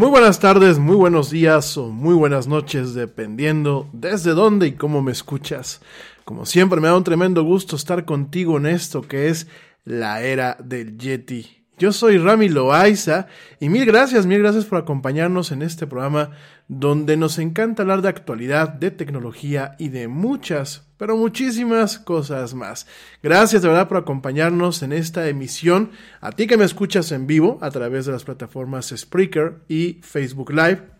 Muy buenas tardes, muy buenos días o muy buenas noches, dependiendo desde dónde y cómo me escuchas. Como siempre, me da un tremendo gusto estar contigo en esto que es la era del Yeti. Yo soy Rami Loaiza y mil gracias, mil gracias por acompañarnos en este programa donde nos encanta hablar de actualidad, de tecnología y de muchas, pero muchísimas cosas más. Gracias de verdad por acompañarnos en esta emisión. A ti que me escuchas en vivo a través de las plataformas Spreaker y Facebook Live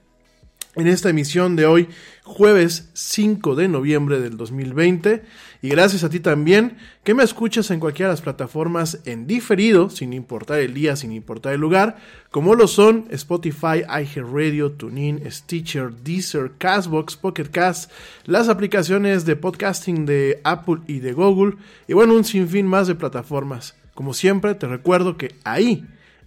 en esta emisión de hoy, jueves 5 de noviembre del 2020. Y gracias a ti también que me escuchas en cualquiera de las plataformas en diferido, sin importar el día, sin importar el lugar, como lo son Spotify, iHeartRadio, TuneIn, Stitcher, Deezer, Castbox, Pocket Cast, las aplicaciones de podcasting de Apple y de Google, y bueno, un sinfín más de plataformas. Como siempre, te recuerdo que ahí,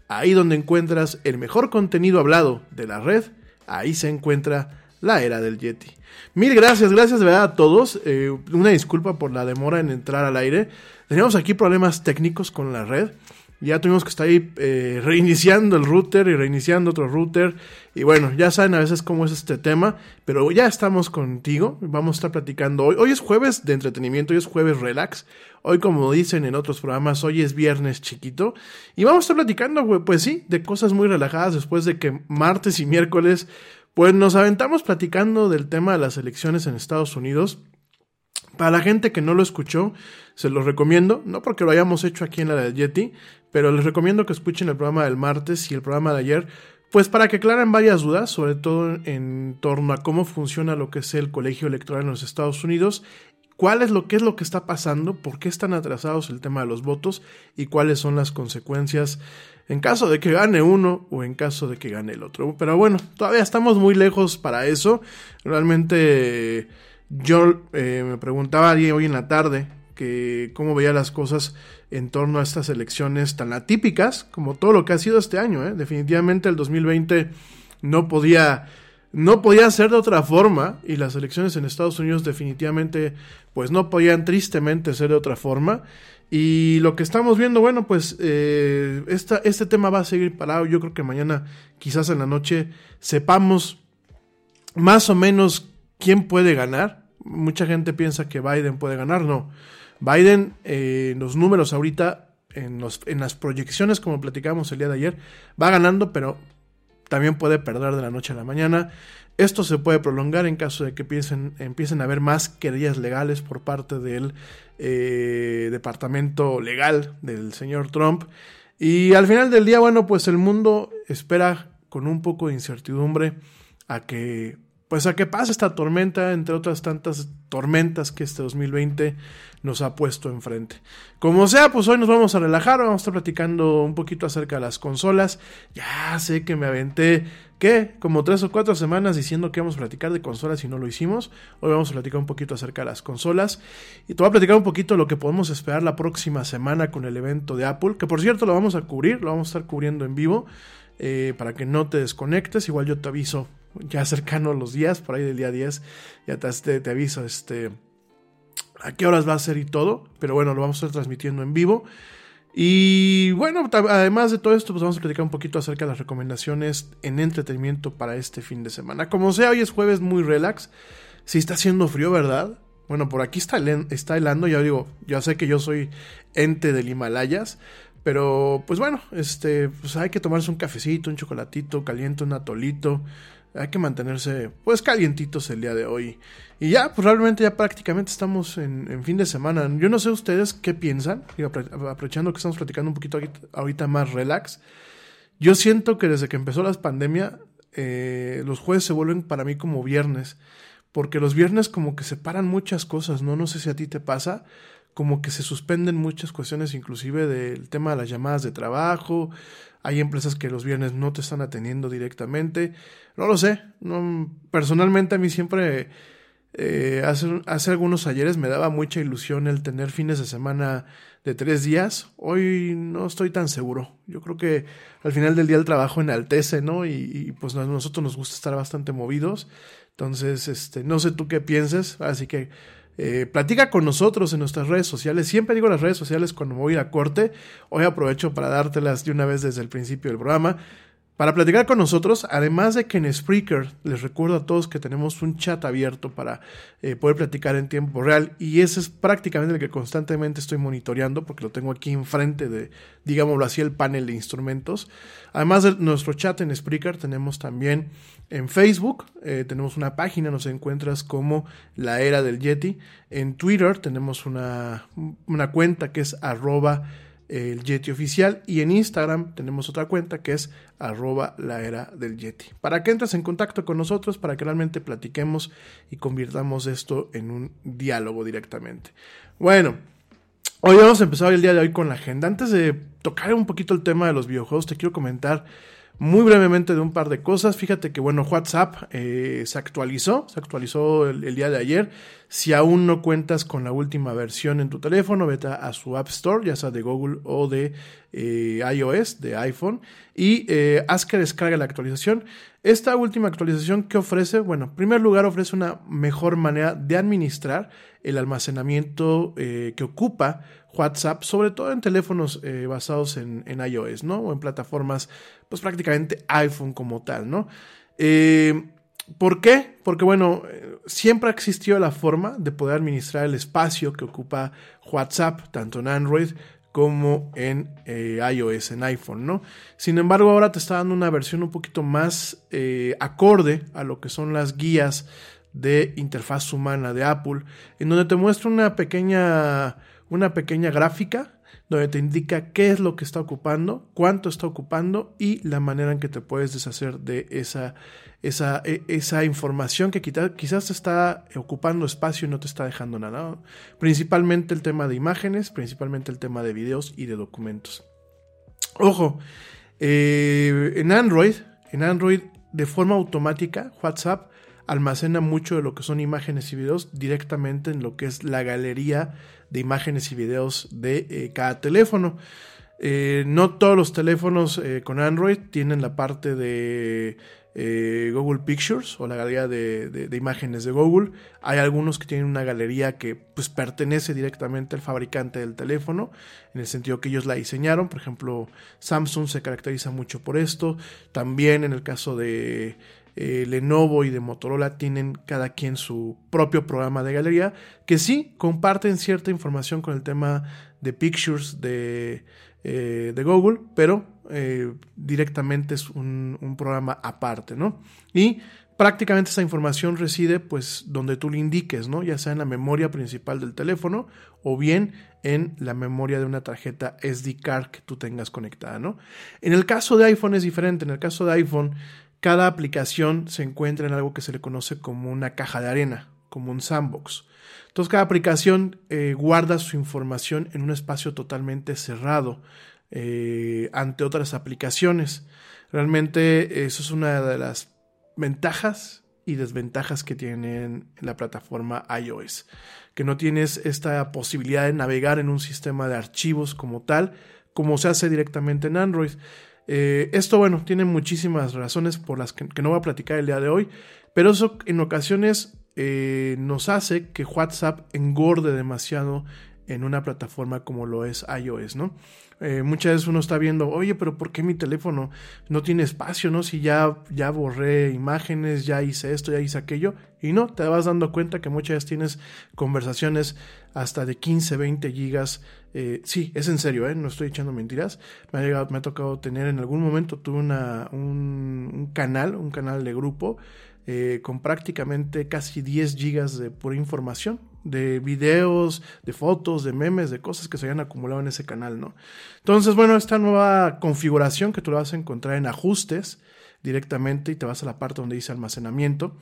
ahí donde encuentras el mejor contenido hablado de la red, ahí se encuentra la era del Yeti. Mil gracias, gracias de verdad a todos. Eh, una disculpa por la demora en entrar al aire. Teníamos aquí problemas técnicos con la red. Ya tuvimos que estar ahí eh, reiniciando el router y reiniciando otro router. Y bueno, ya saben a veces cómo es este tema. Pero ya estamos contigo. Vamos a estar platicando hoy. Hoy es jueves de entretenimiento, hoy es jueves relax. Hoy, como dicen en otros programas, hoy es viernes chiquito. Y vamos a estar platicando, pues sí, de cosas muy relajadas después de que martes y miércoles, pues nos aventamos platicando del tema de las elecciones en Estados Unidos. Para la gente que no lo escuchó, se los recomiendo, no porque lo hayamos hecho aquí en la de Yeti, pero les recomiendo que escuchen el programa del martes y el programa de ayer, pues para que aclaren varias dudas, sobre todo en torno a cómo funciona lo que es el colegio electoral en los Estados Unidos cuál es lo que es lo que está pasando, por qué están atrasados el tema de los votos y cuáles son las consecuencias en caso de que gane uno o en caso de que gane el otro. Pero bueno, todavía estamos muy lejos para eso. Realmente yo eh, me preguntaba hoy en la tarde que cómo veía las cosas en torno a estas elecciones tan atípicas como todo lo que ha sido este año. ¿eh? Definitivamente el 2020 no podía no podía ser de otra forma y las elecciones en Estados Unidos definitivamente pues no podían tristemente ser de otra forma y lo que estamos viendo bueno pues eh, este tema va a seguir parado yo creo que mañana quizás en la noche sepamos más o menos quién puede ganar mucha gente piensa que Biden puede ganar no Biden eh, los números ahorita en, las proyecciones como platicamos el día de ayer va ganando pero también puede perder de la noche a la mañana. Esto se puede prolongar en caso de que empiecen, empiecen a haber más querellas legales por parte del eh, departamento legal del señor Trump. Y al final del día, bueno, pues el mundo espera con un poco de incertidumbre a que pues a que pase esta tormenta, entre otras tantas tormentas que este 2020 nos ha puesto enfrente. Como sea, pues hoy nos vamos a relajar, vamos a estar platicando un poquito acerca de las consolas. Ya sé que me aventé, ¿qué? Como tres o cuatro semanas diciendo que vamos a platicar de consolas y no lo hicimos. Hoy vamos a platicar un poquito acerca de las consolas. Y te voy a platicar un poquito lo que podemos esperar la próxima semana con el evento de Apple, que por cierto lo vamos a cubrir, lo vamos a estar cubriendo en vivo. Eh, para que no te desconectes, igual yo te aviso ya cercano a los días, por ahí del día 10, ya te, te, aviso este, a qué horas va a ser y todo, pero bueno, lo vamos a estar transmitiendo en vivo. Y bueno, además de todo esto, pues vamos a platicar un poquito acerca de las recomendaciones en entretenimiento para este fin de semana. Como sea, hoy es jueves muy relax. Si está haciendo frío, ¿verdad? Bueno, por aquí está, está helando, ya digo, ya sé que yo soy ente del Himalayas, pero pues bueno, este, pues hay que tomarse un cafecito, un chocolatito caliente, un atolito, hay que mantenerse pues calientitos el día de hoy. Y ya, pues realmente ya prácticamente estamos en, fin de semana. Yo no sé ustedes qué piensan, aprovechando que estamos platicando un poquito ahorita más relax. Yo siento que desde que empezó la pandemia, eh, los jueves se vuelven para mí como viernes. Porque los viernes como que separan muchas cosas, ¿no? No sé si a ti te pasa, como que se suspenden muchas cuestiones, inclusive del tema de las llamadas de trabajo, hay empresas que los viernes no te están atendiendo directamente. No lo sé. No, personalmente a mí siempre, eh, hace, hace algunos ayeres me daba mucha ilusión el tener fines de semana de tres días. Hoy no estoy tan seguro. Yo creo que al final del día el trabajo enaltece, ¿no? Y, y pues a nosotros nos gusta estar bastante movidos. Entonces, este, no sé tú qué pienses. Así que eh, platica con nosotros en nuestras redes sociales. Siempre digo las redes sociales cuando voy a corte. Hoy aprovecho para dártelas de una vez desde el principio del programa. Para platicar con nosotros, además de que en Spreaker, les recuerdo a todos que tenemos un chat abierto para eh, poder platicar en tiempo real y ese es prácticamente el que constantemente estoy monitoreando porque lo tengo aquí enfrente de, digámoslo así, el panel de instrumentos. Además de nuestro chat en Spreaker, tenemos también en Facebook, eh, tenemos una página, nos encuentras como La Era del Yeti. En Twitter tenemos una, una cuenta que es arroba el Yeti oficial y en Instagram tenemos otra cuenta que es arroba la del Yeti. Para que entres en contacto con nosotros, para que realmente platiquemos y convirtamos esto en un diálogo directamente. Bueno, hoy vamos a empezar el día de hoy con la agenda. Antes de tocar un poquito el tema de los videojuegos, te quiero comentar muy brevemente de un par de cosas. Fíjate que, bueno, WhatsApp eh, se actualizó, se actualizó el, día de ayer. Si aún no cuentas con la última versión en tu teléfono, vete a, su App Store, ya sea de Google o de eh, iOS, de iPhone, y eh, haz que descargue la actualización. Esta última actualización que ofrece, bueno, en primer lugar ofrece una mejor manera de administrar el almacenamiento que ocupa WhatsApp, sobre todo en teléfonos eh, basados en, iOS, ¿no? O en plataformas, pues prácticamente iPhone como tal, ¿no? Eh, ¿Por qué? Porque, bueno, eh, siempre ha existido la forma de poder administrar el espacio que ocupa WhatsApp, tanto en Android como en iOS, en iPhone, ¿no? Sin embargo, ahora te está dando una versión un poquito más acorde a lo que son las guías de interfaz humana de Apple, en donde te muestra una pequeña una pequeña gráfica donde te indica qué es lo que está ocupando, cuánto está ocupando y la manera en que te puedes deshacer de esa, esa, e, esa información que quizás está ocupando espacio y no te está dejando nada. Principalmente el tema de imágenes, principalmente el tema de videos y de documentos. Ojo, eh, en Android, en Android de forma automática, WhatsApp almacena mucho de lo que son imágenes y videos directamente en lo que es la galería de imágenes y videos de eh, cada teléfono. Eh, no todos los teléfonos eh, con Android tienen la parte de Google Pictures o la galería de, imágenes de Google. Hay algunos que tienen una galería que pues, pertenece directamente al fabricante del teléfono, en el sentido que ellos la diseñaron. Por ejemplo, Samsung se caracteriza mucho por esto. También en el caso de eh, Lenovo y de Motorola tienen cada quien su propio programa de galería, que sí comparten cierta información con el tema de Pictures de, eh, de Google, pero eh, directamente es un, un, programa aparte, ¿no? Y prácticamente esa información reside pues donde tú le indiques, ¿no? Ya sea en la memoria principal del teléfono o bien en la memoria de una tarjeta SD card que tú tengas conectada, ¿no? En el caso de iPhone es diferente, en el caso de iPhone cada aplicación se encuentra en algo que se le conoce como una caja de arena, como un sandbox. Entonces cada aplicación eh, guarda su información en un espacio totalmente cerrado eh, ante otras aplicaciones. Realmente eso es una de las ventajas y desventajas que tiene la plataforma iOS, que no tienes esta posibilidad de navegar en un sistema de archivos como tal, como se hace directamente en Android. Eh, esto, bueno, tiene muchísimas razones por las que, no voy a platicar el día de hoy, pero eso en ocasiones eh, nos hace que WhatsApp engorde demasiado en una plataforma como lo es iOS, ¿no? Eh, muchas veces uno está viendo, oye, pero ¿por qué mi teléfono no tiene espacio, no? Si ya, ya borré imágenes, ya hice esto, ya hice aquello, y no, te vas dando cuenta que muchas veces tienes conversaciones hasta de 15, 20 gigas. Eh, sí, es en serio, ¿eh? no estoy echando mentiras. Me ha, llegado, me ha tocado tener en algún momento, tuve una, un, un canal, un canal de grupo eh, con prácticamente casi 10 gigas de pura información, de videos, de fotos, de memes, de cosas que se habían acumulado en ese canal, ¿no? Entonces, bueno, esta nueva configuración que tú la vas a encontrar en ajustes directamente y te vas a la parte donde dice almacenamiento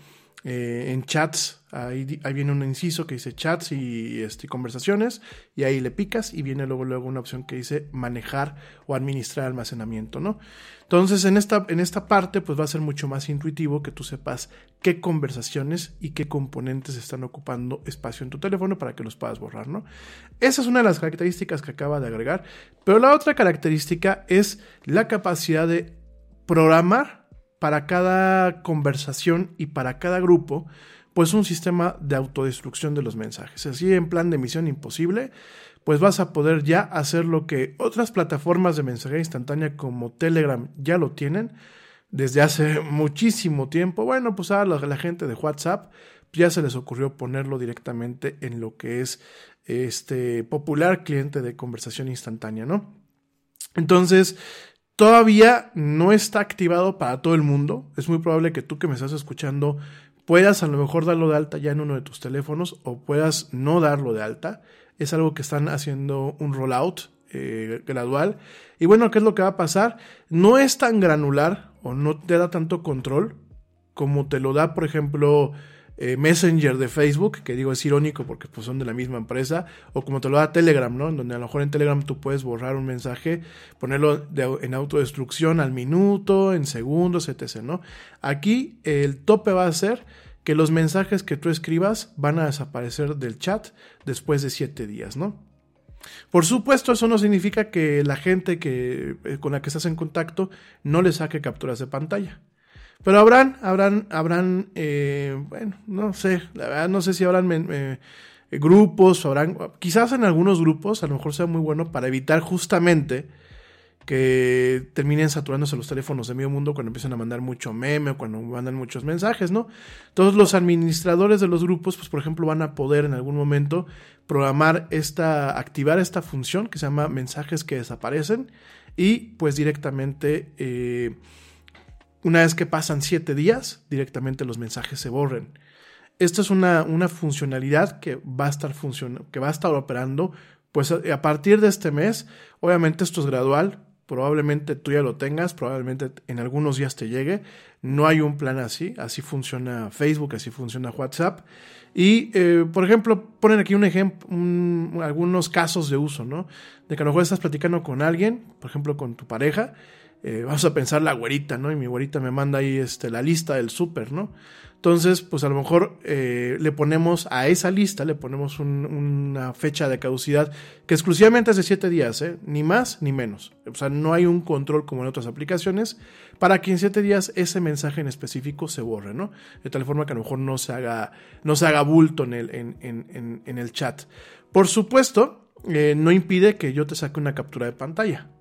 eh, en chats, ahí, viene un inciso que dice chats y este, conversaciones, y ahí le picas y viene luego, luego una opción que dice manejar o administrar almacenamiento, ¿no? Entonces en esta, en esta parte pues va a ser mucho más intuitivo que tú sepas qué conversaciones y qué componentes están ocupando espacio en tu teléfono para que los puedas borrar, ¿no? Esa es una de las características que acaba de agregar, pero la otra característica es la capacidad de programar para cada conversación y para cada grupo, pues un sistema de autodestrucción de los mensajes. Así en plan de emisión imposible, pues vas a poder ya hacer lo que otras plataformas de mensajería instantánea como Telegram ya lo tienen desde hace muchísimo tiempo. Bueno, pues a la, gente de WhatsApp ya se les ocurrió ponerlo directamente en lo que es este popular cliente de conversación instantánea, ¿no? Entonces, todavía no está activado para todo el mundo. Es muy probable que tú que me estás escuchando puedas a lo mejor darlo de alta ya en uno de tus teléfonos o puedas no darlo de alta. Es algo que están haciendo un rollout eh, gradual. Y bueno, ¿qué es lo que va a pasar? No es tan granular o no te da tanto control como te lo da, por ejemplo, eh, Messenger de Facebook, que digo es irónico porque pues, son de la misma empresa, o como te lo da Telegram, ¿no? Donde a lo mejor en Telegram tú puedes borrar un mensaje, ponerlo en autodestrucción al minuto, en segundos, etc., ¿no? Aquí el tope va a ser que los mensajes que tú escribas van a desaparecer del chat después de siete días, ¿no? Por supuesto, eso no significa que la gente que, eh, con la que estás en contacto no le saque capturas de pantalla. Pero habrán, habrán, habrán, eh, bueno, no sé, la verdad no sé si habrán eh, grupos, habrán, quizás en algunos grupos a lo mejor sea muy bueno para evitar justamente que terminen saturándose los teléfonos de medio mundo cuando empiezan a mandar mucho meme o cuando mandan muchos mensajes, ¿no? Todos los administradores de los grupos, pues por ejemplo, van a poder en algún momento programar esta, activar esta función que se llama mensajes que desaparecen y pues directamente, eh, una vez que pasan siete días, directamente los mensajes se borren. Esto es una, una funcionalidad que va a estar que va a estar operando pues a partir de este mes, obviamente esto es gradual, probablemente tú ya lo tengas, probablemente en algunos días te llegue. No hay un plan así, así funciona Facebook, así funciona WhatsApp. Y, eh, por ejemplo, ponen aquí un ejemplo, algunos casos de uso, ¿no? De que a lo mejor estás platicando con alguien, por ejemplo, con tu pareja, eh, vamos a pensar la güerita, ¿no? Y mi güerita me manda ahí este, la lista del súper, ¿no? Entonces, pues a lo mejor eh, le ponemos a esa lista, le ponemos una fecha de caducidad que exclusivamente es de 7 días, ¿eh? ni más ni menos. O sea, no hay un control como en otras aplicaciones para que en 7 días ese mensaje en específico se borre, ¿no? De tal forma que a lo mejor no se haga, no se haga bulto en el, en, en, en el chat. Por supuesto, eh, no impide que yo te saque una captura de pantalla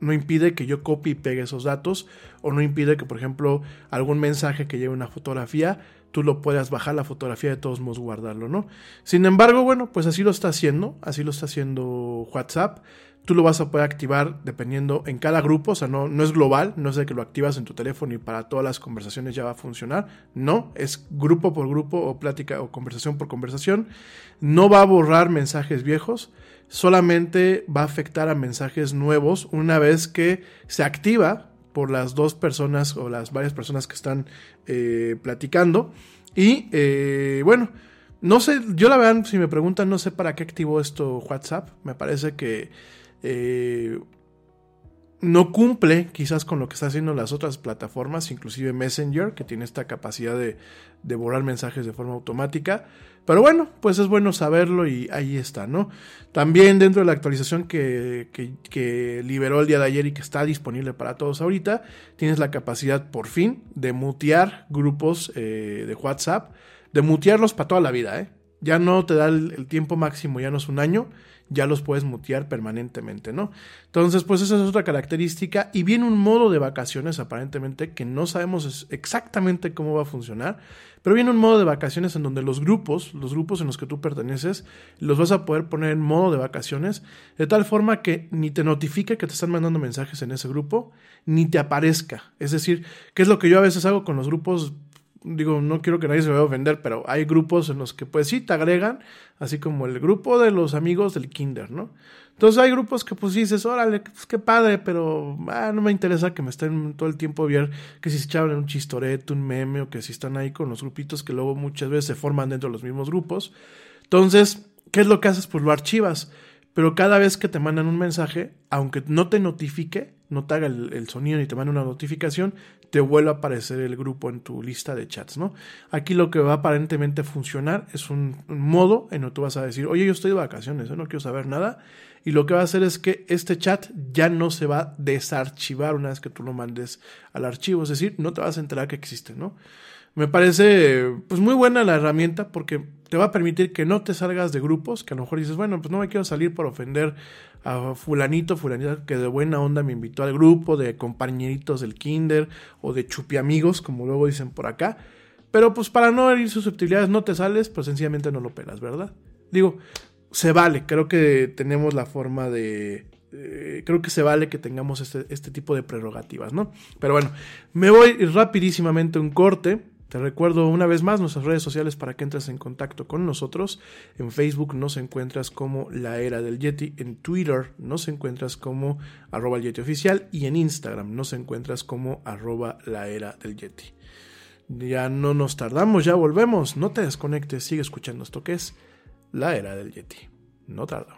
no impide que yo copie y pegue esos datos o no impide que, por ejemplo, algún mensaje que lleve una fotografía, tú lo puedas bajar la fotografía de todos modos guardarlo, ¿no? Sin embargo, bueno, pues así lo está haciendo, así lo está haciendo WhatsApp. Tú lo vas a poder activar dependiendo en cada grupo, o sea, no, no es global, no es de que lo activas en tu teléfono y para todas las conversaciones ya va a funcionar. No, es grupo por grupo o plática o conversación por conversación. No va a borrar mensajes viejos solamente va a afectar a mensajes nuevos una vez que se activa por las dos personas o las varias personas que están eh, platicando. Y eh, bueno, no sé, yo la verdad, si me preguntan, no sé para qué activó esto WhatsApp. Me parece que eh, no cumple quizás con lo que está haciendo las otras plataformas, inclusive Messenger, que tiene esta capacidad de, de, borrar mensajes de forma automática. Pero bueno, pues es bueno saberlo y ahí está, ¿no? También dentro de la actualización que, que, liberó el día de ayer y que está disponible para todos ahorita, tienes la capacidad por fin de mutear grupos eh, de WhatsApp, de mutearlos para toda la vida, ¿eh? Ya no te da el tiempo máximo, ya no es un año, ya los puedes mutear permanentemente, ¿no? Entonces, pues esa es otra característica. Y viene un modo de vacaciones, aparentemente, que no sabemos exactamente cómo va a funcionar, pero viene un modo de vacaciones en donde los grupos, los grupos en los que tú perteneces, los vas a poder poner en modo de vacaciones, de tal forma que ni te notifique que te están mandando mensajes en ese grupo, ni te aparezca. Es decir, ¿qué es lo que yo a veces hago con los grupos digo, no quiero que nadie se vaya a ofender, pero hay grupos en los que pues sí te agregan, así como el grupo de los amigos del kinder, ¿no? Entonces hay grupos que pues dices, órale, pues qué padre, pero ah, no me interesa que me estén todo el tiempo ver que si se echaban un chistoreto, un meme, o que si están ahí con los grupitos que luego muchas veces se forman dentro de los mismos grupos. Entonces, ¿qué es lo que haces? Pues lo archivas. Pero cada vez que te mandan un mensaje, aunque no te notifique, no te haga el, sonido ni te mande una notificación, te vuelve a aparecer el grupo en tu lista de chats, ¿no? Aquí lo que va a aparentemente funcionar es un, modo en que tú vas a decir, oye, yo estoy de vacaciones, ¿eh? no quiero saber nada. Y lo que va a hacer es que este chat ya no se va a desarchivar una vez que tú lo mandes al archivo, es decir, no te vas a enterar que existe, ¿no? Me parece pues muy buena la herramienta porque te va a permitir que no te salgas de grupos, que a lo mejor dices, bueno, pues no me quiero salir por ofender a fulanito, fulanita que de buena onda me invitó al grupo de compañeritos del kinder o de chupi amigos, como luego dicen por acá. Pero pues para no herir susceptibilidades no te sales, pues sencillamente no lo pelas, ¿verdad? Digo, se vale, creo que tenemos la forma de... Eh, creo que se vale que tengamos este, este tipo de prerrogativas, ¿no? Pero bueno, me voy rapidísimamente a un corte. Te recuerdo una vez más nuestras redes sociales para que entres en contacto con nosotros. En Facebook nos encuentras como La Era del Yeti, en Twitter nos encuentras como arroba el Yeti oficial y en Instagram nos encuentras como arroba La Era del Yeti. Ya no nos tardamos, ya volvemos. No te desconectes, sigue escuchando esto que es La Era del Yeti. No tarda.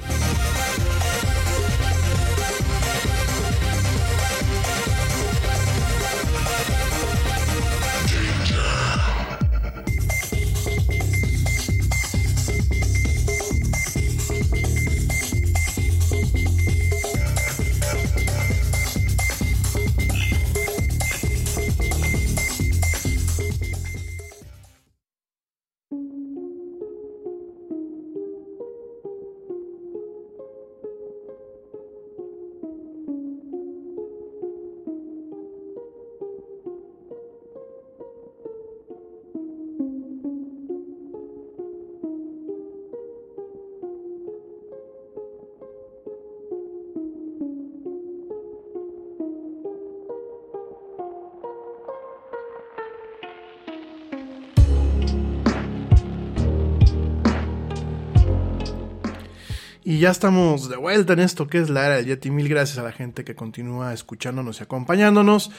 Ya estamos de vuelta en esto que es la era del Yeti. Mil gracias a la gente que continúa escuchándonos y acompañándonos.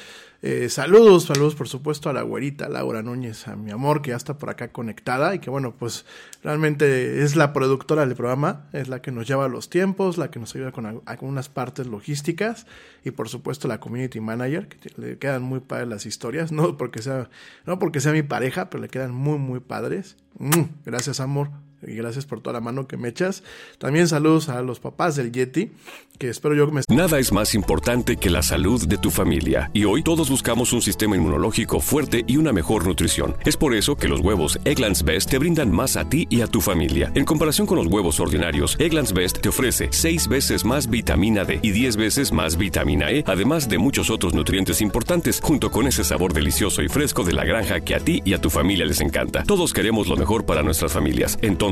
Eh, saludos, saludos por supuesto a la güerita Laura Núñez, a mi amor que ya está por acá conectada y que bueno, pues realmente es la productora del programa, es la que nos lleva los tiempos, la que nos ayuda con algunas partes logísticas y por supuesto la community manager, que le quedan muy padres las historias, no porque sea, no porque sea mi pareja, pero le quedan muy muy padres. Mm, gracias amor, gracias por toda la mano que me echas. También saludos a los papás del Yeti, que espero yo que me... Nada es más importante que la salud de tu familia. Y hoy todos buscamos un sistema inmunológico fuerte y una mejor nutrición. Es por eso que los huevos Egglands Best te brindan más a ti y a tu familia. En comparación con los huevos ordinarios, Egglands Best te ofrece 6 veces más vitamina D y 10 veces más vitamina E, además de muchos otros nutrientes importantes, junto con ese sabor delicioso y fresco de la granja que a ti y a tu familia les encanta. Todos queremos lo mejor para nuestras familias. Entonces,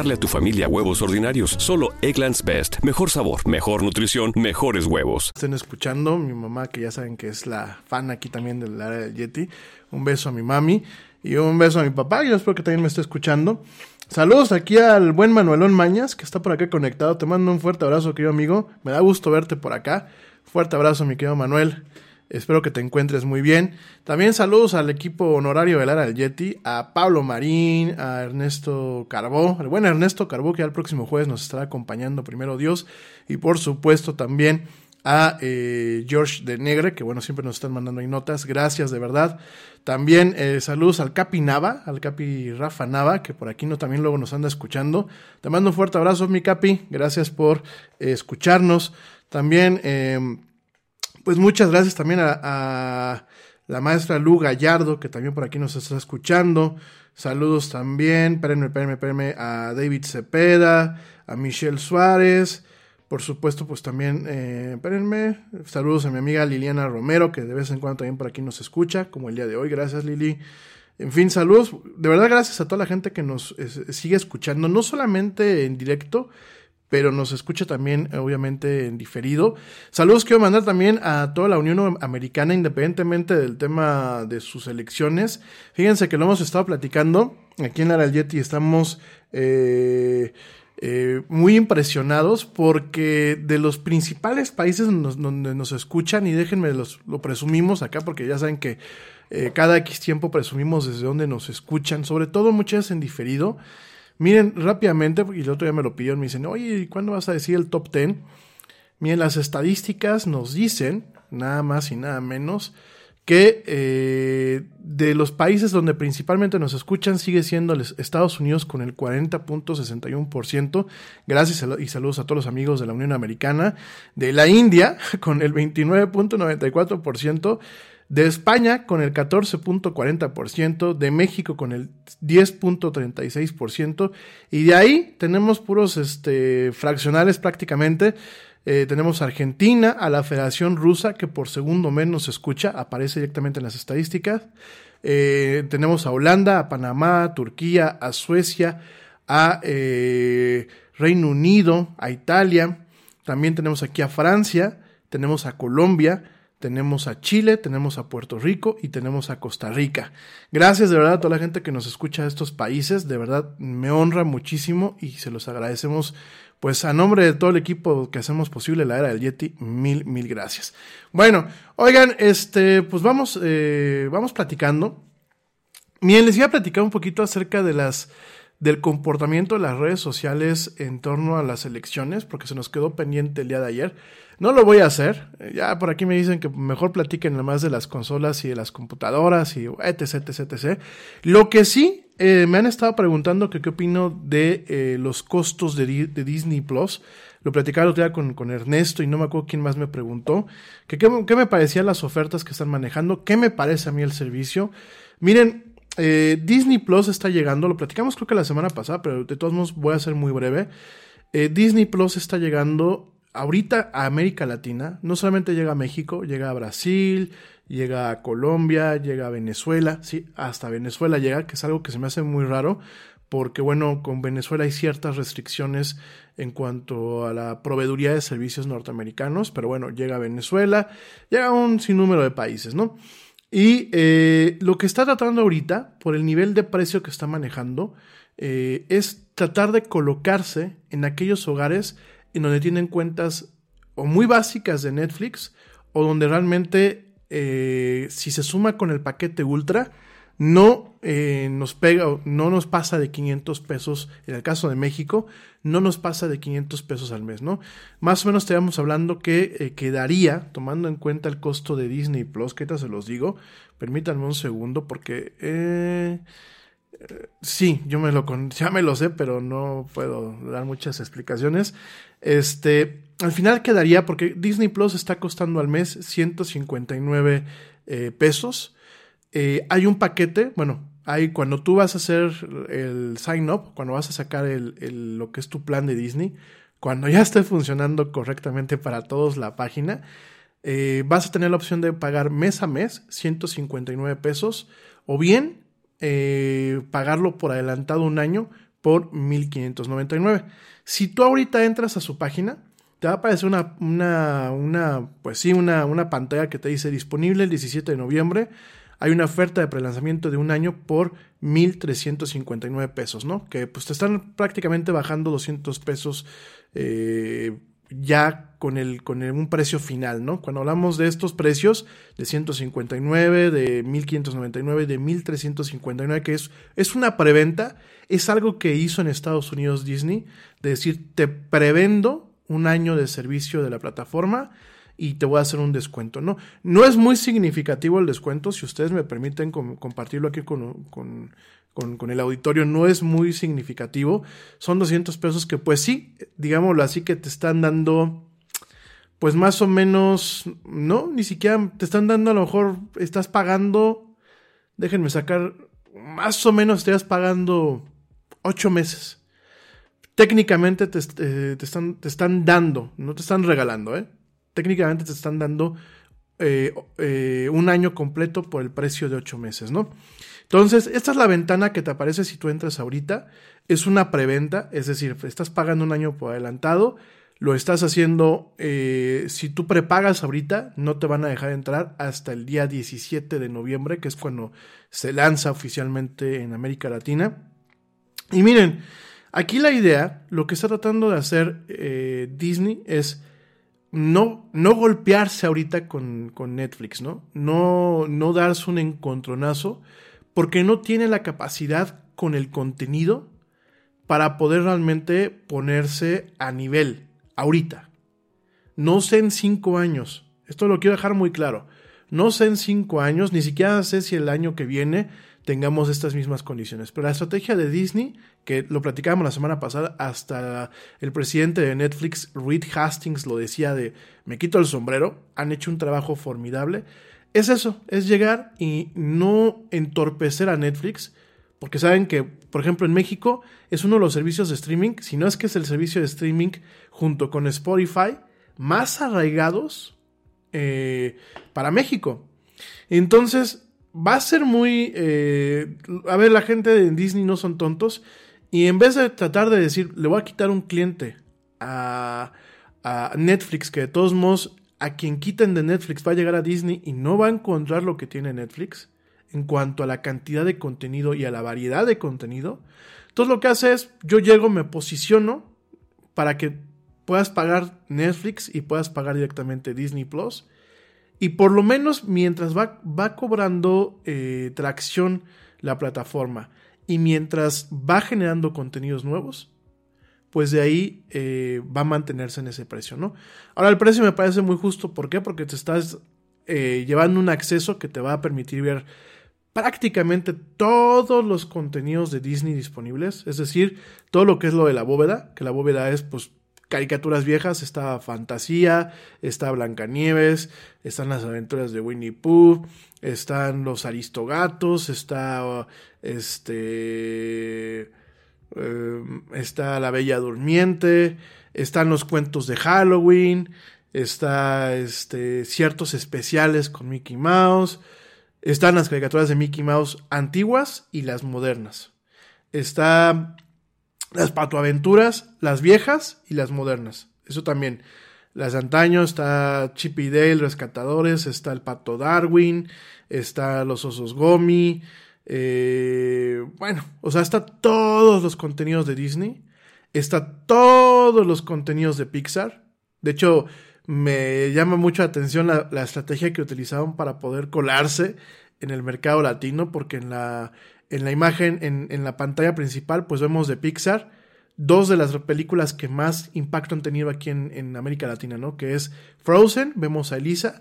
darle a tu familia huevos ordinarios. Solo Egglands Best. Mejor sabor, mejor nutrición, mejores huevos. Estén escuchando, mi mamá que ya saben que es la fan aquí también del área del Yeti. Un beso a mi mami y un beso a mi papá. Yo espero que también me esté escuchando. Saludos aquí al buen Manuelón Mañas, que está por acá conectado. Te mando un fuerte abrazo, querido amigo. Me da gusto verte por acá. Fuerte abrazo, mi querido Manuel. Espero que te encuentres muy bien. También saludos al equipo honorario del Ara del Yeti, a Pablo Marín, a Ernesto Carbó, el buen Ernesto Carbó, que el próximo jueves nos estará acompañando, primero Dios, y por supuesto también a eh, George de Negre, que bueno, siempre nos están mandando ahí notas. Gracias, de verdad. También eh, saludos al Capi Nava, al Capi Rafa Nava, que por aquí no, también luego nos anda escuchando. Te mando un fuerte abrazo, mi Capi. Gracias por eh, escucharnos. También pues muchas gracias también a, la maestra Lu Gallardo, que también por aquí nos está escuchando. Saludos también, espérenme, espérenme, espérenme, a David Cepeda, a Michelle Suárez. Por supuesto, pues también, eh, espérenme, saludos a mi amiga Liliana Romero, que de vez en cuando también por aquí nos escucha, como el día de hoy. Gracias, Lili. En fin, saludos. De verdad, gracias a toda la gente que nos sigue escuchando, no solamente en directo, pero nos escucha también, obviamente, en diferido. Saludos quiero mandar también a toda la Unión Americana, independientemente del tema de sus elecciones. Fíjense que lo hemos estado platicando aquí en la Yeti, estamos eh, eh, muy impresionados porque de los principales países donde nos, escuchan, y déjenme los, lo presumimos acá porque ya saben que eh, cada X tiempo presumimos desde donde nos escuchan, sobre todo muchas en diferido. Miren, rápidamente, y el otro día me lo pidieron, me dicen, oye, ¿cuándo vas a decir el top 10? Miren, las estadísticas nos dicen, nada más y nada menos, que eh, de los países donde principalmente nos escuchan sigue siendo Estados Unidos con el 40.61%, gracias y saludos a todos los amigos de la Unión Americana, de la India con el 29.94%, de España con el 14.40%, de México con el 10.36% y de ahí tenemos puros este, fraccionales prácticamente. Eh, tenemos Argentina, a la Federación Rusa, que por segundo menos se escucha, aparece directamente en las estadísticas. Eh, tenemos a Holanda, a Panamá, a Turquía, a Suecia, a eh, Reino Unido, a Italia. También tenemos aquí a Francia, tenemos a Colombia, tenemos a Chile, tenemos a Puerto Rico y tenemos a Costa Rica. Gracias de verdad a toda la gente que nos escucha de estos países, de verdad me honra muchísimo y se los agradecemos pues a nombre de todo el equipo que hacemos posible la era del Yeti, mil, mil gracias. Bueno, oigan, este, pues vamos, eh, vamos platicando. Miren, les iba a platicar un poquito acerca de las del comportamiento de las redes sociales en torno a las elecciones, porque se nos quedó pendiente el día de ayer. No lo voy a hacer. Ya por aquí me dicen que mejor platiquen más de las consolas y de las computadoras y etc, etc, etc. Lo que sí, eh, me han estado preguntando que qué opino de eh, los costos de, Disney Plus. Lo platicaba el otro día con, Ernesto y no me acuerdo quién más me preguntó. Que qué, me parecían las ofertas que están manejando, qué me parece a mí el servicio. Miren, eh, Disney Plus está llegando, lo platicamos creo que la semana pasada, pero de todos modos voy a ser muy breve. Eh, Disney Plus está llegando ahorita a América Latina. No solamente llega a México, llega a Brasil, llega a Colombia, llega a Venezuela, sí, hasta Venezuela llega, que es algo que se me hace muy raro, porque bueno, con Venezuela hay ciertas restricciones en cuanto a la proveeduría de servicios norteamericanos, pero bueno, llega a Venezuela, llega a un sinnúmero de países, ¿no? Y eh, lo que está tratando ahorita, por el nivel de precio que está manejando, eh, es tratar de colocarse en aquellos hogares en donde tienen cuentas o muy básicas de Netflix o donde realmente eh, si se suma con el paquete ultra no eh, nos pega, no nos pasa de 500 pesos, en el caso de México, no nos pasa de 500 pesos al mes, ¿no? Más o menos estaríamos hablando que eh, quedaría, tomando en cuenta el costo de Disney Plus, que se los digo, permítanme un segundo porque... Eh, sí, yo me lo ya me lo sé, pero no puedo dar muchas explicaciones. Este, al final quedaría porque Disney Plus está costando al mes 159 eh, pesos. Hay un paquete, bueno, hay cuando tú vas a hacer el sign up, cuando vas a sacar el, lo que es tu plan de Disney, cuando ya esté funcionando correctamente para todos la página, eh, vas a tener la opción de pagar mes a mes 159 pesos o bien eh, pagarlo por adelantado un año por 1599. Si tú ahorita entras a su página, te va a aparecer una, una, una pues sí, una, una pantalla que te dice disponible el 17 de noviembre. Hay una oferta de prelanzamiento de un año por 1.359 pesos, ¿no? Que pues te están prácticamente bajando 200 pesos eh, ya con, el, con un precio final, ¿no? Cuando hablamos de estos precios de 159, de 1599, de 1359, que es, es una preventa, es algo que hizo en Estados Unidos Disney, de decir, te prevendo un año de servicio de la plataforma y te voy a hacer un descuento, ¿no? No es muy significativo el descuento, si ustedes me permiten compartirlo aquí con, con con, el auditorio no es muy significativo. Son 200 pesos que pues sí, digámoslo así, que te están dando pues más o menos, no, ni siquiera te están dando a lo mejor, estás pagando, déjenme sacar, más o menos estás pagando 8 meses. Técnicamente te, eh, te, están, te están dando, no te están regalando, ¿eh? Técnicamente te están dando eh, eh, un año completo por el precio de 8 meses, ¿no? Entonces, esta es la ventana que te aparece si tú entras ahorita. Es una preventa, es decir, estás pagando un año por adelantado. Lo estás haciendo, eh, si tú prepagas ahorita, no te van a dejar entrar hasta el día 17 de noviembre, que es cuando se lanza oficialmente en América Latina. Y miren, aquí la idea, lo que está tratando de hacer Disney es no, no golpearse ahorita con, con Netflix, ¿no? ¿no? No darse un encontronazo porque no tiene la capacidad con el contenido para poder realmente ponerse a nivel ahorita. No sé en cinco años. Esto lo quiero dejar muy claro. No sé en cinco años, ni siquiera sé si el año que viene tengamos estas mismas condiciones. Pero la estrategia de Disney, que lo platicábamos la semana pasada, hasta el presidente de Netflix, Reed Hastings, lo decía de me quito el sombrero, han hecho un trabajo formidable es eso, es llegar y no entorpecer a Netflix, porque saben que, por ejemplo, en México es uno de los servicios de streaming, si no es que es el servicio de streaming junto con Spotify, más arraigados eh, para México. Entonces, va a ser muy... Eh, a ver, la gente de Disney no son tontos. Y en vez de tratar de decir, le voy a quitar un cliente a, a Netflix, que de todos modos a quien quiten de Netflix va a llegar a Disney y no va a encontrar lo que tiene Netflix en cuanto a la cantidad de contenido y a la variedad de contenido. Entonces lo que hace es, yo llego, me posiciono para que puedas pagar Netflix y puedas pagar directamente Disney Plus. Y por lo menos mientras va, va cobrando eh, tracción la plataforma y mientras va generando contenidos nuevos, pues de ahí eh, va a mantenerse en ese precio, ¿no? Ahora el precio me parece muy justo, ¿por qué? Porque te estás eh, llevando un acceso que te va a permitir ver prácticamente todos los contenidos de Disney disponibles, es decir, todo lo que es lo de la bóveda, que la bóveda es pues caricaturas viejas, está Fantasía, está Blancanieves, están las aventuras de Winnie Pooh, están los Aristogatos, está este eh, está La Bella Durmiente, están los cuentos de Halloween, está este, ciertos especiales con Mickey Mouse, están las caricaturas de Mickey Mouse antiguas y las modernas. Está las patoaventuras, las viejas y las modernas. Eso también. Las de antaño está Chip y Dale, Rescatadores, está el Pato Darwin, está los Osos Gomi. eh, bueno, o sea, está todos los contenidos de Disney. Está todos los contenidos de Pixar. De hecho, me llama mucho la atención la, la estrategia que utilizaron para poder colarse en el mercado latino, porque en la, en la imagen, en, en la pantalla principal, pues vemos de Pixar dos de las películas que más impacto han tenido aquí en, en América Latina, ¿no? Que es Frozen, vemos a Elisa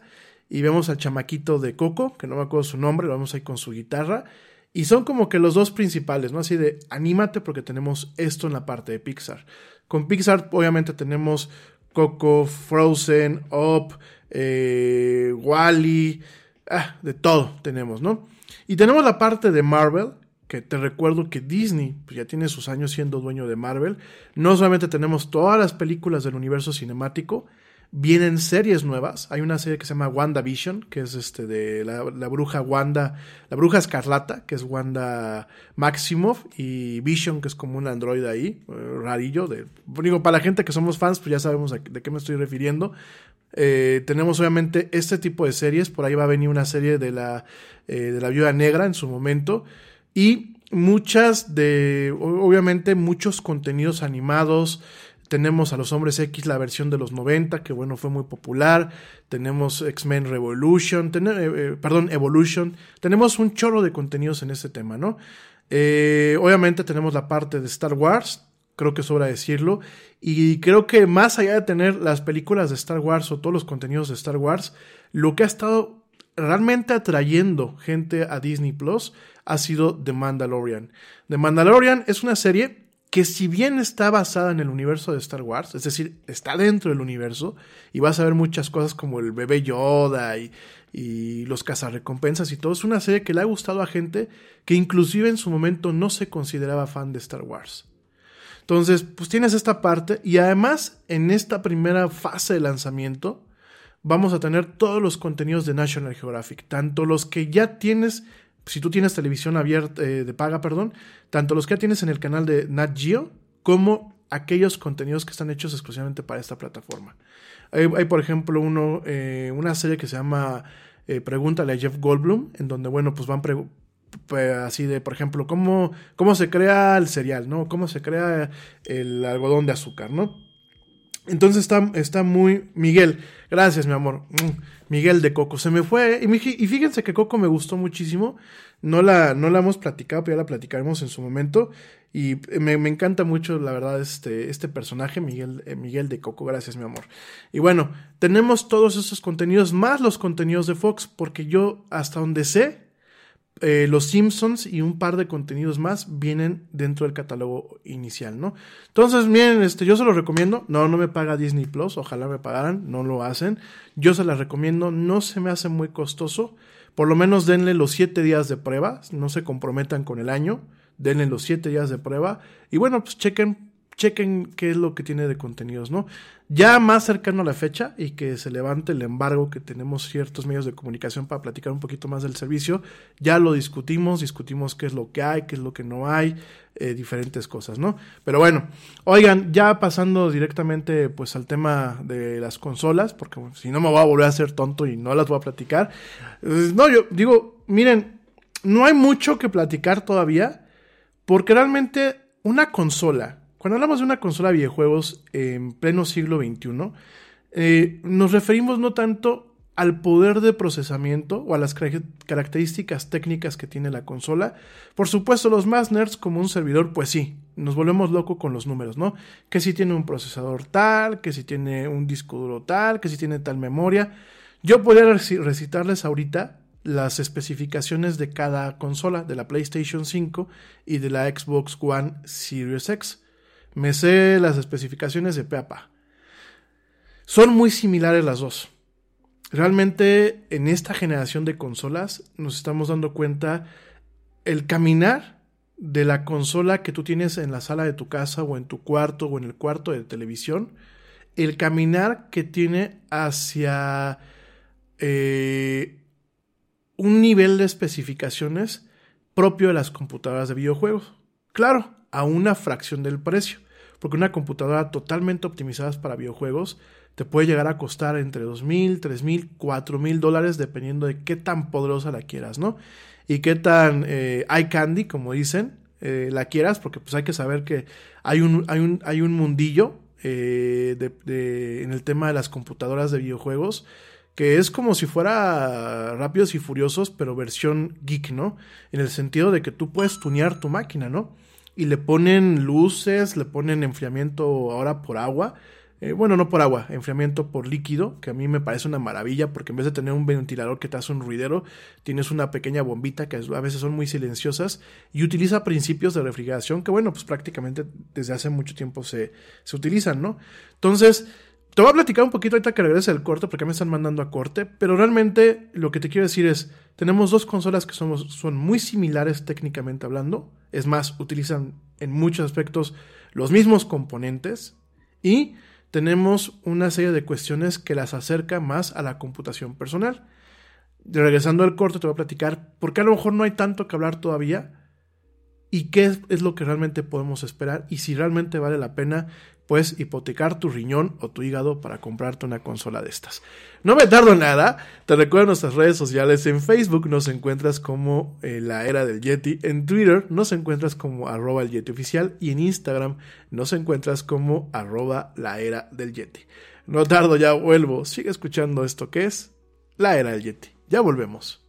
y vemos al chamaquito de Coco, que no me acuerdo su nombre, lo vemos ahí con su guitarra. Y son como que los dos principales, ¿no? Así de anímate porque tenemos esto en la parte de Pixar. Con Pixar obviamente tenemos Coco, Frozen, Up, eh, Wally, ah, de todo tenemos, ¿no? Y tenemos la parte de Marvel, que te recuerdo que Disney pues ya tiene sus años siendo dueño de Marvel. No solamente tenemos todas las películas del universo cinemático, vienen series nuevas. Hay una serie que se llama WandaVision, que es este de la, bruja Wanda, la bruja escarlata, que es Wanda Maximoff, y Vision, que es como un androide ahí, eh, rarillo. De, digo, para la gente que somos fans, pues ya sabemos de qué me estoy refiriendo. Eh, tenemos obviamente este tipo de series. Por ahí va a venir una serie de la, eh, de la viuda negra en su momento. Y muchas de, obviamente, muchos contenidos animados. Tenemos a los Hombres X, la versión de los 90, que bueno, fue muy popular. Tenemos X-Men Revolution, eh, eh, perdón, Evolution. Tenemos un chorro de contenidos en este tema, ¿no? Eh, obviamente tenemos la parte de Star Wars, creo que sobra decirlo. Y creo que más allá de tener las películas de Star Wars o todos los contenidos de Star Wars, lo que ha estado realmente atrayendo gente a Disney Plus ha sido The Mandalorian. The Mandalorian es una serie que si bien está basada en el universo de Star Wars, es decir, está dentro del universo, y vas a ver muchas cosas como el bebé Yoda y, los cazarrecompensas y todo, es una serie que le ha gustado a gente que inclusive en su momento no se consideraba fan de Star Wars. Entonces, pues tienes esta parte y además en esta primera fase de lanzamiento vamos a tener todos los contenidos de National Geographic, tanto los que ya tienes, si tú tienes televisión abierta, eh, de paga, perdón, tanto los que tienes en el canal de Nat Geo, como aquellos contenidos que están hechos exclusivamente para esta plataforma. Hay, por ejemplo, uno, eh, una serie que se llama eh, Pregúntale a Jeff Goldblum, en donde, bueno, pues van así de, por ejemplo, cómo, cómo se crea el cereal, ¿no? Cómo se crea el algodón de azúcar, ¿no? Entonces está, está muy. Miguel, gracias, mi amor. Mm, Miguel de Coco. Se me fue. Y, mi- y fíjense que Coco me gustó muchísimo. No la, no la hemos platicado, pero ya la platicaremos en su momento. Y me, me encanta mucho, la verdad, este, este personaje, Miguel, eh, Miguel de Coco. Gracias, mi amor. Y bueno, tenemos todos esos contenidos, más los contenidos de Fox, porque yo, hasta donde sé, eh, los Simpsons y un par de contenidos más vienen dentro del catálogo inicial, ¿no? Entonces, miren, este, yo se los recomiendo. No, no me paga Disney Plus, ojalá me pagaran, no lo hacen. Yo se las recomiendo, no se me hace muy costoso. Por lo menos denle los 7 días de prueba, no se comprometan con el año, denle los 7 días de prueba. Y bueno, pues chequen, chequen qué es lo que tiene de contenidos, ¿no? Ya más cercano a la fecha y que se levante el embargo que tenemos ciertos medios de comunicación para platicar un poquito más del servicio, ya lo discutimos, discutimos qué es lo que hay, qué es lo que no hay, eh, diferentes cosas, ¿no? Pero bueno, oigan, ya pasando directamente pues al tema de las consolas, porque si no me voy a volver a hacer tonto y no las voy a platicar. Eh, no, yo digo, miren, no hay mucho que platicar todavía, porque realmente una consola, cuando hablamos de una consola de videojuegos en pleno siglo XXI, eh, nos referimos no tanto al poder de procesamiento o a las car- características técnicas que tiene la consola. Por supuesto, los más nerds como un servidor, pues sí, nos volvemos locos con los números, ¿no? Que si tiene un procesador tal, que si tiene un disco duro tal, que si tiene tal memoria. Yo podría reci- recitarles ahorita las especificaciones de cada consola, de la PlayStation 5 y de la Xbox One Series X. Me sé las especificaciones de pe a pa. Son muy similares las dos. Realmente en esta generación de consolas nos estamos dando cuenta el caminar de la consola que tú tienes en la sala de tu casa o en tu cuarto o en el cuarto de televisión, el caminar que tiene hacia eh, un nivel de especificaciones propio de las computadoras de videojuegos. Claro, a una fracción del precio, porque una computadora totalmente optimizada para videojuegos te puede llegar a costar entre $2,000, $3,000, $4,000 dólares dependiendo de qué tan poderosa la quieras, ¿no? Y qué tan eh, candy, como dicen, eh, la quieras, porque pues hay que saber que hay un, hay un, hay un mundillo eh, de, en el tema de las computadoras de videojuegos que es como si fuera Rápidos y Furiosos, pero versión geek, ¿no? En el sentido de que tú puedes tunear tu máquina, ¿no? Y le ponen luces, le ponen enfriamiento ahora por agua, eh, bueno, no por agua, enfriamiento por líquido, que a mí me parece una maravilla porque en vez de tener un ventilador que te hace un ruidero, tienes una pequeña bombita que a veces son muy silenciosas y utiliza principios de refrigeración que, bueno, pues prácticamente desde hace mucho tiempo se, se utilizan, ¿no? Entonces, te voy a platicar un poquito ahorita que regrese el corte porque me están mandando a corte, pero realmente lo que te quiero decir es, tenemos dos consolas que son muy similares técnicamente hablando, es más, utilizan en muchos aspectos los mismos componentes y tenemos una serie de cuestiones que las acerca más a la computación personal. Regresando al corte, te voy a platicar por qué a lo mejor no hay tanto que hablar todavía y qué es, lo que realmente podemos esperar y si realmente vale la pena pues hipotecar tu riñón o tu hígado para comprarte una consola de estas. No me tardo nada, te recuerdo nuestras redes sociales, en Facebook nos encuentras como eh, la era del Yeti, en Twitter nos encuentras como arroba el Yeti oficial y en Instagram nos encuentras como arroba la era del Yeti. No tardo, ya vuelvo, sigue escuchando esto que es la era del Yeti. Ya volvemos.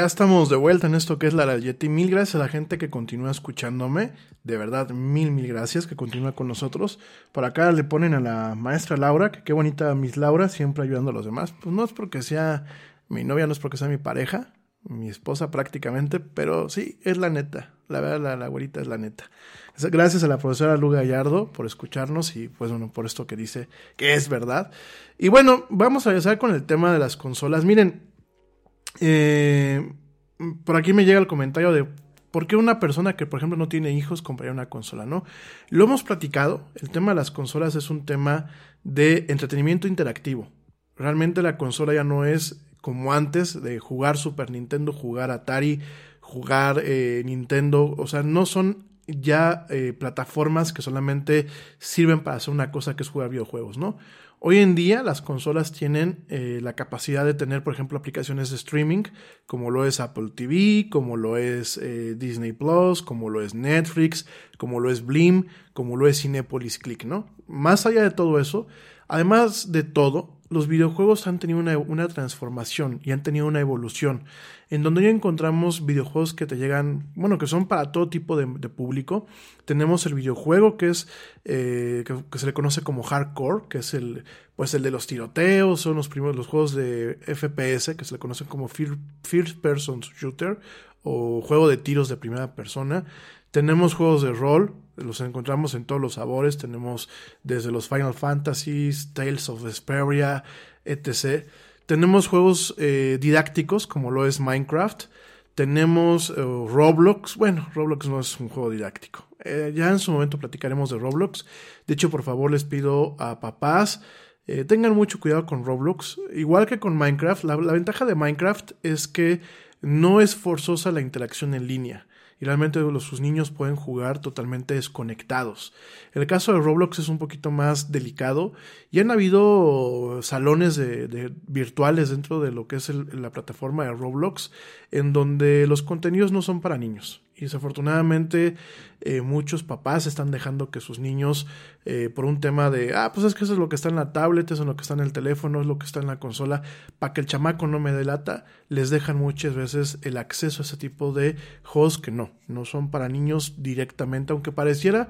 Ya estamos de vuelta en esto que es la Yeti. Mil gracias a la gente que continúa escuchándome. De verdad, mil, mil gracias que continúa con nosotros. Por acá le ponen a la maestra Laura, que qué bonita Miss Laura, siempre ayudando a los demás. Pues no es porque sea mi novia, no es porque sea mi pareja, mi esposa prácticamente, pero sí, es la neta. La verdad, la, la güerita es la neta. Gracias a la profesora Lu Gallardo por escucharnos y pues bueno, por esto que dice que es verdad. Y bueno, vamos a empezar con el tema de las consolas. Miren, eh, por aquí me llega el comentario de por qué una persona que, por ejemplo, no tiene hijos compraría una consola, ¿no? Lo hemos platicado, el tema de las consolas es un tema de entretenimiento interactivo. Realmente la consola ya no es como antes de jugar Super Nintendo, jugar Atari, jugar eh, Nintendo, o sea, no son ya eh, plataformas que solamente sirven para hacer una cosa que es jugar videojuegos, ¿no? Hoy en día las consolas tienen eh, la capacidad de tener, por ejemplo, aplicaciones de streaming, como lo es Apple TV, como lo es eh, Disney Plus, como lo es Netflix, como lo es Blim, como lo es Cinepolis Click, ¿no? Más allá de todo eso, además de todo, los videojuegos han tenido una, transformación y han tenido una evolución, en donde ya encontramos videojuegos que te llegan, bueno, que son para todo tipo de, público. Tenemos el videojuego que es, eh, que, se le conoce como hardcore, que es el, pues el de los tiroteos, son los primeros, los juegos de FPS, que se le conocen como First Person Shooter, o juego de tiros de primera persona. Tenemos juegos de rol, los encontramos en todos los sabores, tenemos desde los Final Fantasies, Tales of Vesperia, etc. Tenemos juegos eh, didácticos como lo es Minecraft, tenemos eh, Roblox, bueno, Roblox no es un juego didáctico, eh, ya en su momento platicaremos de Roblox, de hecho por favor les pido a papás, tengan mucho cuidado con Roblox, igual que con Minecraft, la ventaja de Minecraft es que no es forzosa la interacción en línea y realmente los, sus niños pueden jugar totalmente desconectados. El caso de Roblox es un poquito más delicado y han habido salones de, virtuales dentro de lo que es la plataforma de Roblox en donde los contenidos no son para niños. Y desafortunadamente eh, muchos papás están dejando que sus niños, eh, por un tema de, ah, pues es que eso es lo que está en la tablet, eso es lo que está en el teléfono, es lo que está en la consola, para que el chamaco no me delata, les dejan muchas veces el acceso a ese tipo de juegos que no, no son para niños directamente, aunque pareciera,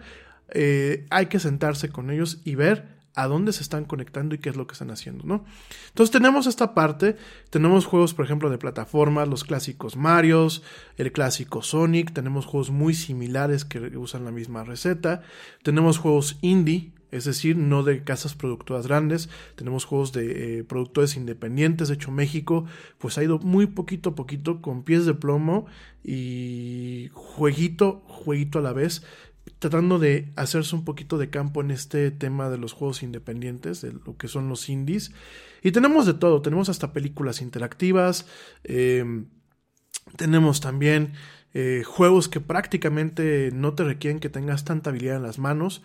eh, hay que sentarse con ellos y ver a dónde se están conectando y qué es lo que están haciendo, ¿no? Entonces tenemos esta parte, tenemos juegos, por ejemplo, de plataformas, los clásicos Marios, el clásico Sonic, tenemos juegos muy similares que usan la misma receta, tenemos juegos indie, es decir, no de casas productoras grandes, tenemos juegos de eh, productores independientes, de hecho México pues ha ido muy poquito a poquito con pies de plomo y jueguito, jueguito a la vez, tratando de hacerse un poquito de campo en este tema de los juegos independientes, de lo que son los indies. Y tenemos de todo, tenemos hasta películas interactivas, eh, tenemos también eh, juegos que prácticamente no te requieren que tengas tanta habilidad en las manos.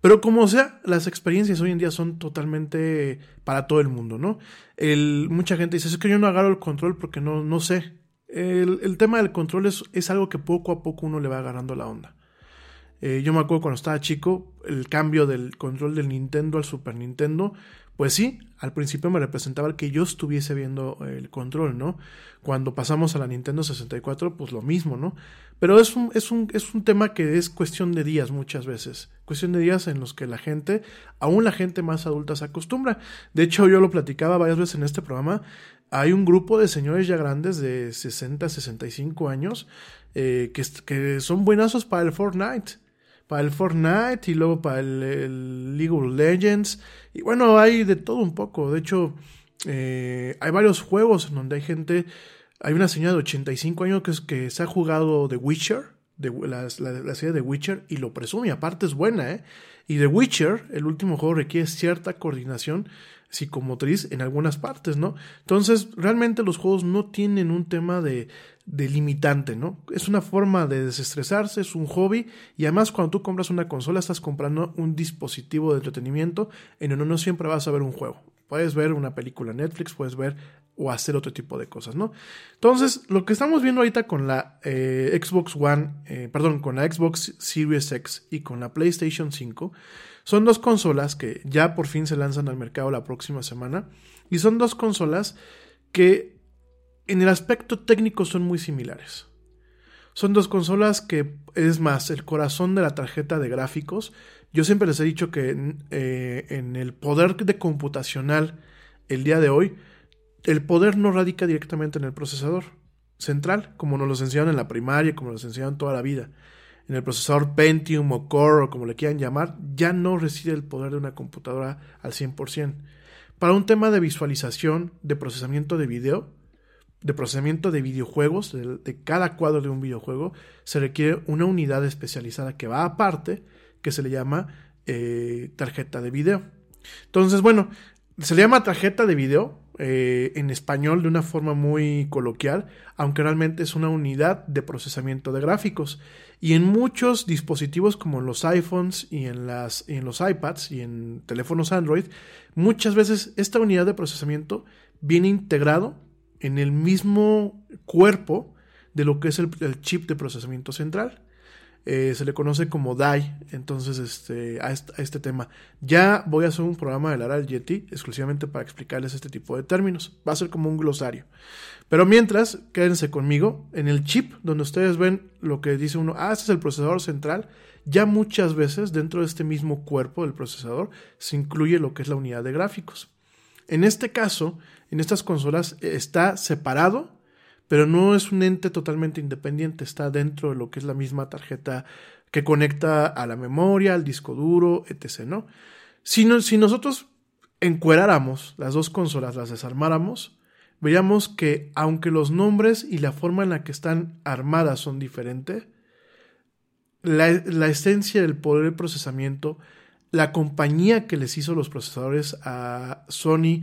Pero como sea, las experiencias hoy en día son totalmente para todo el mundo, ¿no? Mucha gente dice, es que yo no agarro el control porque no, no sé. El, el tema del control es, es algo que poco a poco uno le va agarrando la onda. Eh, yo me acuerdo cuando estaba chico, el cambio del control del Nintendo al Super Nintendo, pues sí, al principio me representaba el que yo estuviese viendo el control, ¿no? Cuando pasamos a la Nintendo 64, pues lo mismo, ¿no? Pero es un, es un, es un tema que es cuestión de días muchas veces, cuestión de días en los que la gente, aún la gente más adulta se acostumbra. De hecho, yo lo platicaba varias veces en este programa, hay un grupo de señores ya grandes de 60, 65 años eh, que, que son buenazos para el Fortnite para el Fortnite y luego para el, League of Legends. Y bueno, hay de todo un poco. De hecho, eh, hay varios juegos en donde hay gente. Hay una señora de 85 años que, es, que se ha jugado The Witcher, de, la, la, serie de Witcher, y lo presume. Aparte es buena, ¿eh? Y The Witcher, el último juego, requiere cierta coordinación psicomotriz en algunas partes, ¿no? Entonces, realmente los juegos no tienen un tema de, de limitante, ¿no? Es una forma de desestresarse, es un hobby y además cuando tú compras una consola estás comprando un dispositivo de entretenimiento en donde no siempre vas a ver un juego. Puedes ver una película Netflix, puedes ver o hacer otro tipo de cosas, ¿no? Entonces, lo que estamos viendo ahorita con la eh, Xbox One, eh, perdón, con la Xbox Series X y con la PlayStation 5, son dos consolas que ya por fin se lanzan al mercado la próxima semana y son dos consolas que en el aspecto técnico son muy similares. Son dos consolas que, es más, el corazón de la tarjeta de gráficos. Yo siempre les he dicho que eh, en el poder de computacional el día de hoy, el poder no radica directamente en el procesador central, como nos lo enseñaron en la primaria, como nos enseñaron toda la vida. En el procesador Pentium o Core o como le quieran llamar, ya no reside el poder de una computadora al 100%. Para un tema de visualización, de procesamiento de video, de procesamiento de videojuegos, de, cada cuadro de un videojuego, se requiere una unidad especializada que va aparte, que se le llama eh, tarjeta de video. Entonces, bueno, se le llama tarjeta de video eh, en español de una forma muy coloquial, aunque realmente es una unidad de procesamiento de gráficos. Y en muchos dispositivos como en los iPhones y en, las, y en los iPads y en teléfonos Android, muchas veces esta unidad de procesamiento viene integrado en el mismo cuerpo de lo que es el, chip de procesamiento central. Eh, se le conoce como DAI, entonces este, a, este, tema. Ya voy a hacer un programa de Lara del Yeti exclusivamente para explicarles este tipo de términos. Va a ser como un glosario. Pero mientras, quédense conmigo, en el chip donde ustedes ven lo que dice uno, ah, este es el procesador central, ya muchas veces dentro de este mismo cuerpo del procesador se incluye lo que es la unidad de gráficos. En este caso, en estas consolas está separado pero no es un ente totalmente independiente, está dentro de lo que es la misma tarjeta que conecta a la memoria, al disco duro, etc. ¿no? Si, nosotros encueráramos las dos consolas, las desarmáramos, veríamos que aunque los nombres y la forma en la que están armadas son diferentes, la esencia del poder de procesamiento, la compañía que les hizo los procesadores a Sony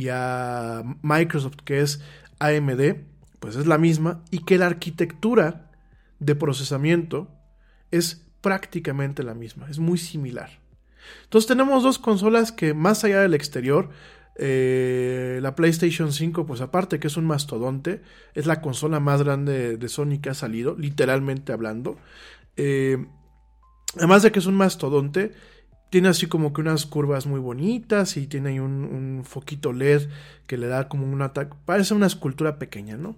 Y a Microsoft, que es AMD, pues es la misma, y que la arquitectura de procesamiento es prácticamente la misma, es muy similar. Entonces tenemos dos consolas que más allá del exterior, eh, la PlayStation 5, pues aparte que es un mastodonte, es la consola más grande de Sony que ha salido, literalmente hablando. Eh, además de que es un mastodonte, tiene así como que unas curvas muy bonitas y tiene ahí un, foquito LED que le da como un ataque. Parece una escultura pequeña, ¿no?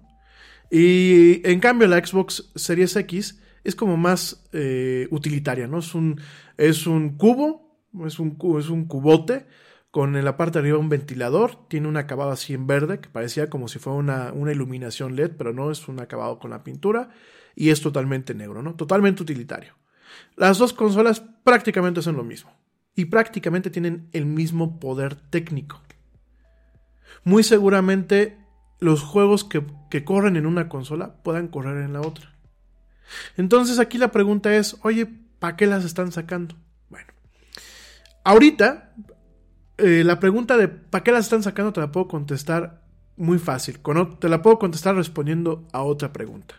Y en cambio la Xbox Series X es como más eh, utilitaria, ¿no? Es un, es un cubo, es un, es un cubote con en la parte de arriba un ventilador, tiene un acabado así en verde que parecía como si fuera una, una iluminación LED, pero no es un acabado con la pintura y es totalmente negro, ¿no? Totalmente utilitario. Las dos consolas prácticamente son lo mismo y prácticamente tienen el mismo poder técnico. Muy seguramente los juegos que, corren en una consola puedan correr en la otra. Entonces aquí la pregunta es, oye, ¿para qué las están sacando? Bueno, ahorita eh, la pregunta de ¿para qué las están sacando? te la puedo contestar muy fácil. Te la puedo contestar respondiendo a otra pregunta.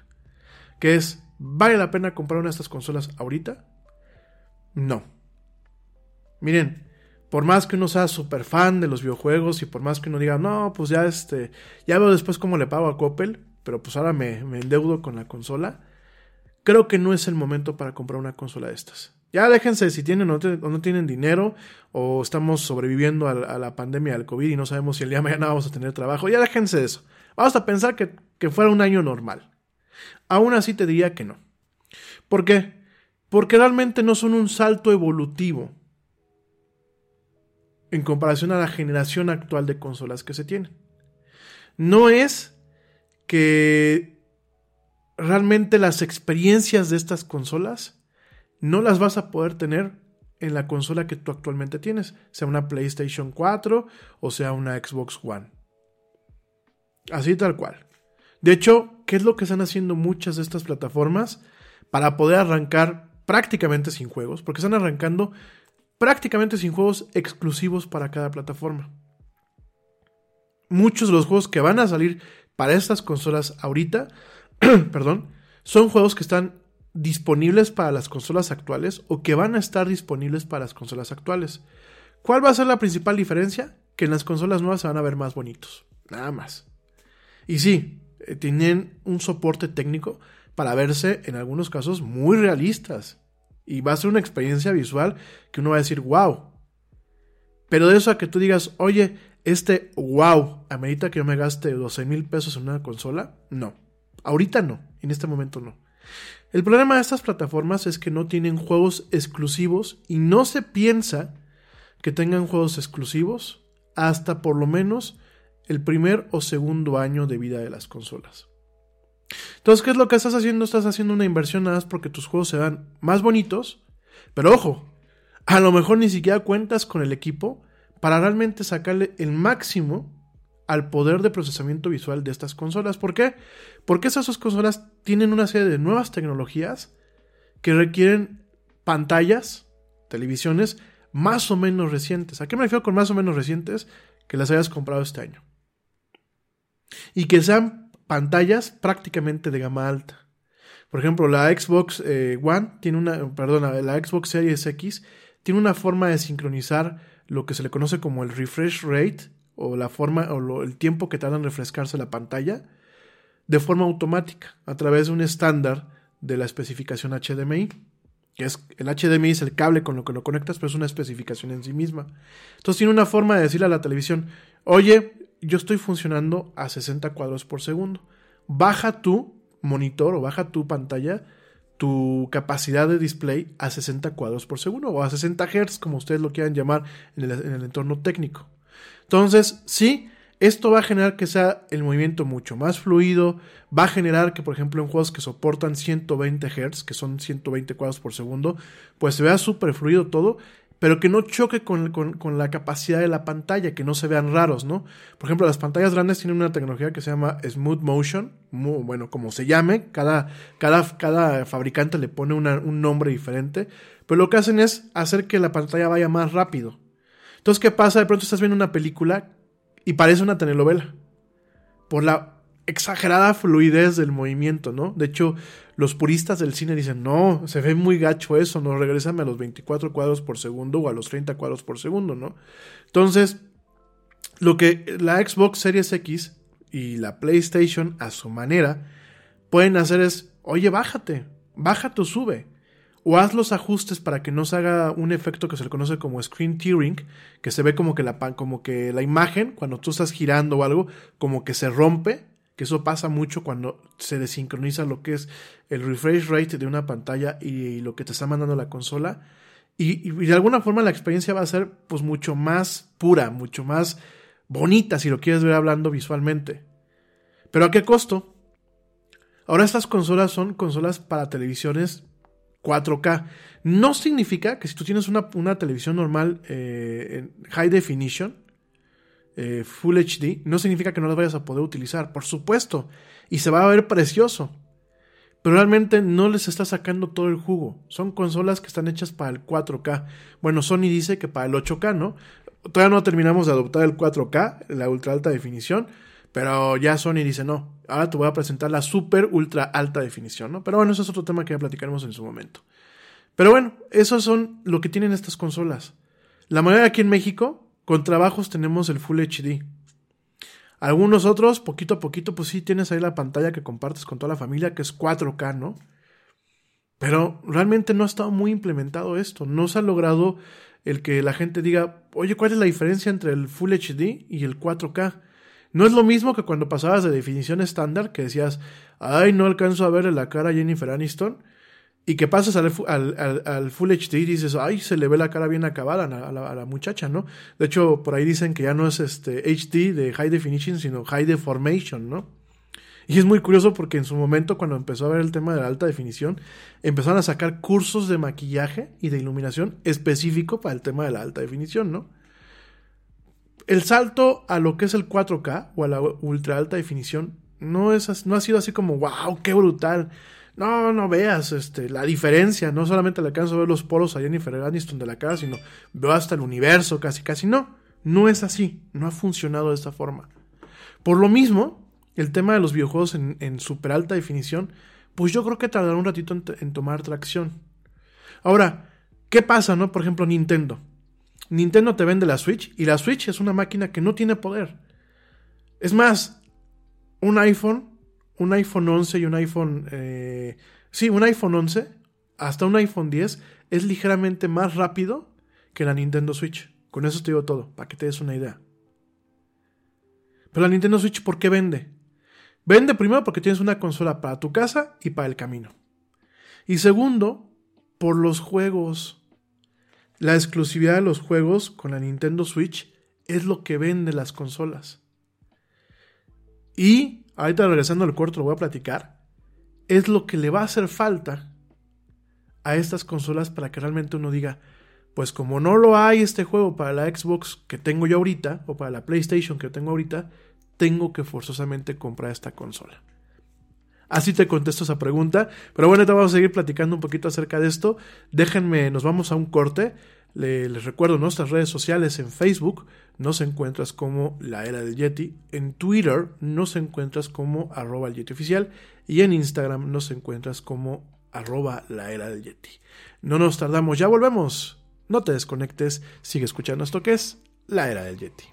Que es, ¿vale la pena comprar una de estas consolas ahorita? No. Miren, por más que uno sea súper fan de los videojuegos y por más que uno diga, no, pues ya este, ya veo después cómo le pago a Coppel, pero pues ahora me, endeudo con la consola, creo que no es el momento para comprar una consola de estas. Ya déjense si tienen o no, tienen dinero o estamos sobreviviendo a, la pandemia del COVID y no sabemos si el día de mañana vamos a tener trabajo. Ya déjense de eso. Vamos a pensar que, que fuera un año normal. Aún así te diría que no. ¿Por qué? Porque realmente no son un salto evolutivo en comparación a la generación actual de consolas que se tienen. No es que realmente las experiencias de estas consolas no las vas a poder tener en la consola que tú actualmente tienes, sea una PlayStation 4 o sea una Xbox One. Así tal cual. De hecho, ¿qué es lo que están haciendo muchas de estas plataformas para poder arrancar prácticamente sin juegos? Porque están arrancando prácticamente sin juegos exclusivos para cada plataforma. Muchos de los juegos que van a salir para estas consolas ahorita, perdón, son juegos que están disponibles para las consolas actuales o que van a estar disponibles para las consolas actuales. ¿Cuál va a ser la principal diferencia? Que en las consolas nuevas se van a ver más bonitos. Nada más. Y sí, eh, tienen un soporte técnico para verse en algunos casos muy realistas. Y va a ser una experiencia visual que uno va a decir, wow. Pero de eso a que tú digas, oye, este wow, amerita que yo me gaste 12 mil pesos en una consola, no. Ahorita no, en este momento no. El problema de estas plataformas es que no tienen juegos exclusivos y no se piensa que tengan juegos exclusivos hasta por lo menos el primer o segundo año de vida de las consolas. Entonces, ¿qué es lo que estás haciendo? Estás haciendo una inversión nada más porque tus juegos se dan más bonitos, pero ojo, a lo mejor ni siquiera cuentas con el equipo para realmente sacarle el máximo al poder de procesamiento visual de estas consolas. ¿Por qué? Porque esas dos consolas tienen una serie de nuevas tecnologías que requieren pantallas, televisiones más o menos recientes. ¿A qué me refiero con más o menos recientes? Que las hayas comprado este año. Y que sean pantallas prácticamente de gama alta. Por ejemplo, la Xbox eh, One tiene una, perdona, la Xbox Series X tiene una forma de sincronizar lo que se le conoce como el refresh rate o la forma o el tiempo que tarda en refrescarse la pantalla de forma automática a través de un estándar de la especificación HDMI, que es el HDMI es el cable con lo que lo conectas, pero es una especificación en sí misma. Entonces tiene una forma de decirle a la televisión, "Oye, yo estoy funcionando a 60 cuadros por segundo. Baja tu monitor o baja tu pantalla tu capacidad de display a 60 cuadros por segundo o a 60 Hz, como ustedes lo quieran llamar en el, en el entorno técnico. Entonces, sí, esto va a generar que sea el movimiento mucho más fluido, va a generar que, por ejemplo, en juegos que soportan 120 Hz, que son 120 cuadros por segundo, pues se vea súper fluido todo pero que no choque con, la capacidad de la pantalla, que no se vean raros, ¿no? Por ejemplo, las pantallas grandes tienen una tecnología que se llama Smooth Motion, bueno, como se llame, cada, cada, cada fabricante le pone un nombre diferente, pero lo que hacen es hacer que la pantalla vaya más rápido. Entonces, ¿qué pasa? De pronto estás viendo una película y parece una telenovela. Por la exagerada fluidez del movimiento, ¿no? De hecho, los puristas del cine dicen, no, se ve muy gacho eso, no, regresame a los 24 cuadros por segundo o a los 30 cuadros por segundo, ¿no? Entonces, lo que la Xbox Series X y la PlayStation a su manera pueden hacer es, oye, bájate, bájate o sube. O haz los ajustes para que no se haga un efecto que se le conoce como screen tearing, que se ve como que la, como que la imagen, cuando tú estás girando o algo, como que se rompe que eso pasa mucho cuando se desincroniza lo que es el refresh rate de una pantalla y, lo que te está mandando la consola. Y, de alguna forma la experiencia va a ser pues mucho más pura, mucho más bonita si lo quieres ver hablando visualmente. Pero ¿a qué costo? Ahora estas consolas son consolas para televisiones 4K. No significa que si tú tienes una, televisión normal eh, en high definition, eh, Full HD, no significa que no las vayas a poder utilizar, por supuesto, y se va a ver precioso. Pero realmente no les está sacando todo el jugo. Son consolas que están hechas para el 4K. Bueno, Sony dice que para el 8K, ¿no? Todavía no terminamos de adoptar el 4K, la ultra alta definición, pero ya Sony dice no. Ahora te voy a presentar la super ultra alta definición, ¿no? Pero bueno, eso es otro tema que ya platicaremos en su momento. Pero bueno, esos son lo que tienen estas consolas. La mayoría aquí en México con trabajos tenemos el Full HD. Algunos otros, poquito a poquito, pues sí tienes ahí la pantalla que compartes con toda la familia, que es 4K, ¿no? Pero realmente no ha estado muy implementado esto. No se ha logrado el que la gente diga, oye, ¿cuál es la diferencia entre el Full HD y el 4K? No es lo mismo que cuando pasabas de definición estándar, que decías, ay, no alcanzo a verle la cara a Jennifer Aniston, y que pasas al, al, Full HD y dices, ay, se le ve la cara bien acabada a la, muchacha, ¿no? De hecho, por ahí dicen que ya no es este HD de High Definition, sino High Deformation, ¿no? Y es muy curioso porque en su momento, cuando empezó a ver el tema de la alta definición, empezaron a sacar cursos de maquillaje y de iluminación específico para el tema de la alta definición, ¿no? El salto a lo que es el 4K o a la ultra alta definición no, es, no ha sido así como, wow, qué brutal. No, no veas este, la diferencia. No solamente le alcanzo a ver los poros a Jennifer Aniston de la cara, sino veo hasta el universo, casi, casi. No, no es así. No ha funcionado de esta forma. Por lo mismo, el tema de los videojuegos en, en super alta definición, pues yo creo que tardará un ratito en, en, tomar tracción. Ahora, ¿qué pasa, no? Por ejemplo, Nintendo. Nintendo te vende la Switch y la Switch es una máquina que no tiene poder. Es más, un iPhone, un iPhone 11 y un iPhone... Eh, sí, un iPhone 11 hasta un iPhone 10 es ligeramente más rápido que la Nintendo Switch. Con eso te digo todo, para que te des una idea. Pero la Nintendo Switch, ¿por qué vende? Vende primero porque tienes una consola para tu casa y para el camino. Y segundo, por los juegos. La exclusividad de los juegos con la Nintendo Switch es lo que vende las consolas. Y, ahorita regresando al corto lo voy a platicar, es lo que le va a hacer falta a estas consolas para que realmente uno diga, pues como no lo hay este juego para la Xbox que tengo yo ahorita, o para la PlayStation que tengo ahorita, tengo que forzosamente comprar esta consola. Así te contesto esa pregunta. Pero bueno, te vamos a seguir platicando un poquito acerca de esto. Déjenme, nos vamos a un corte. les recuerdo nuestras redes sociales en Facebook. Nos encuentras como La Era del Yeti. En Twitter nos encuentras como arroba el Yeti oficial. Y en Instagram nos encuentras como arroba La Era del Yeti. No nos tardamos, ya volvemos. No te desconectes, sigue escuchando esto que es La Era del Yeti.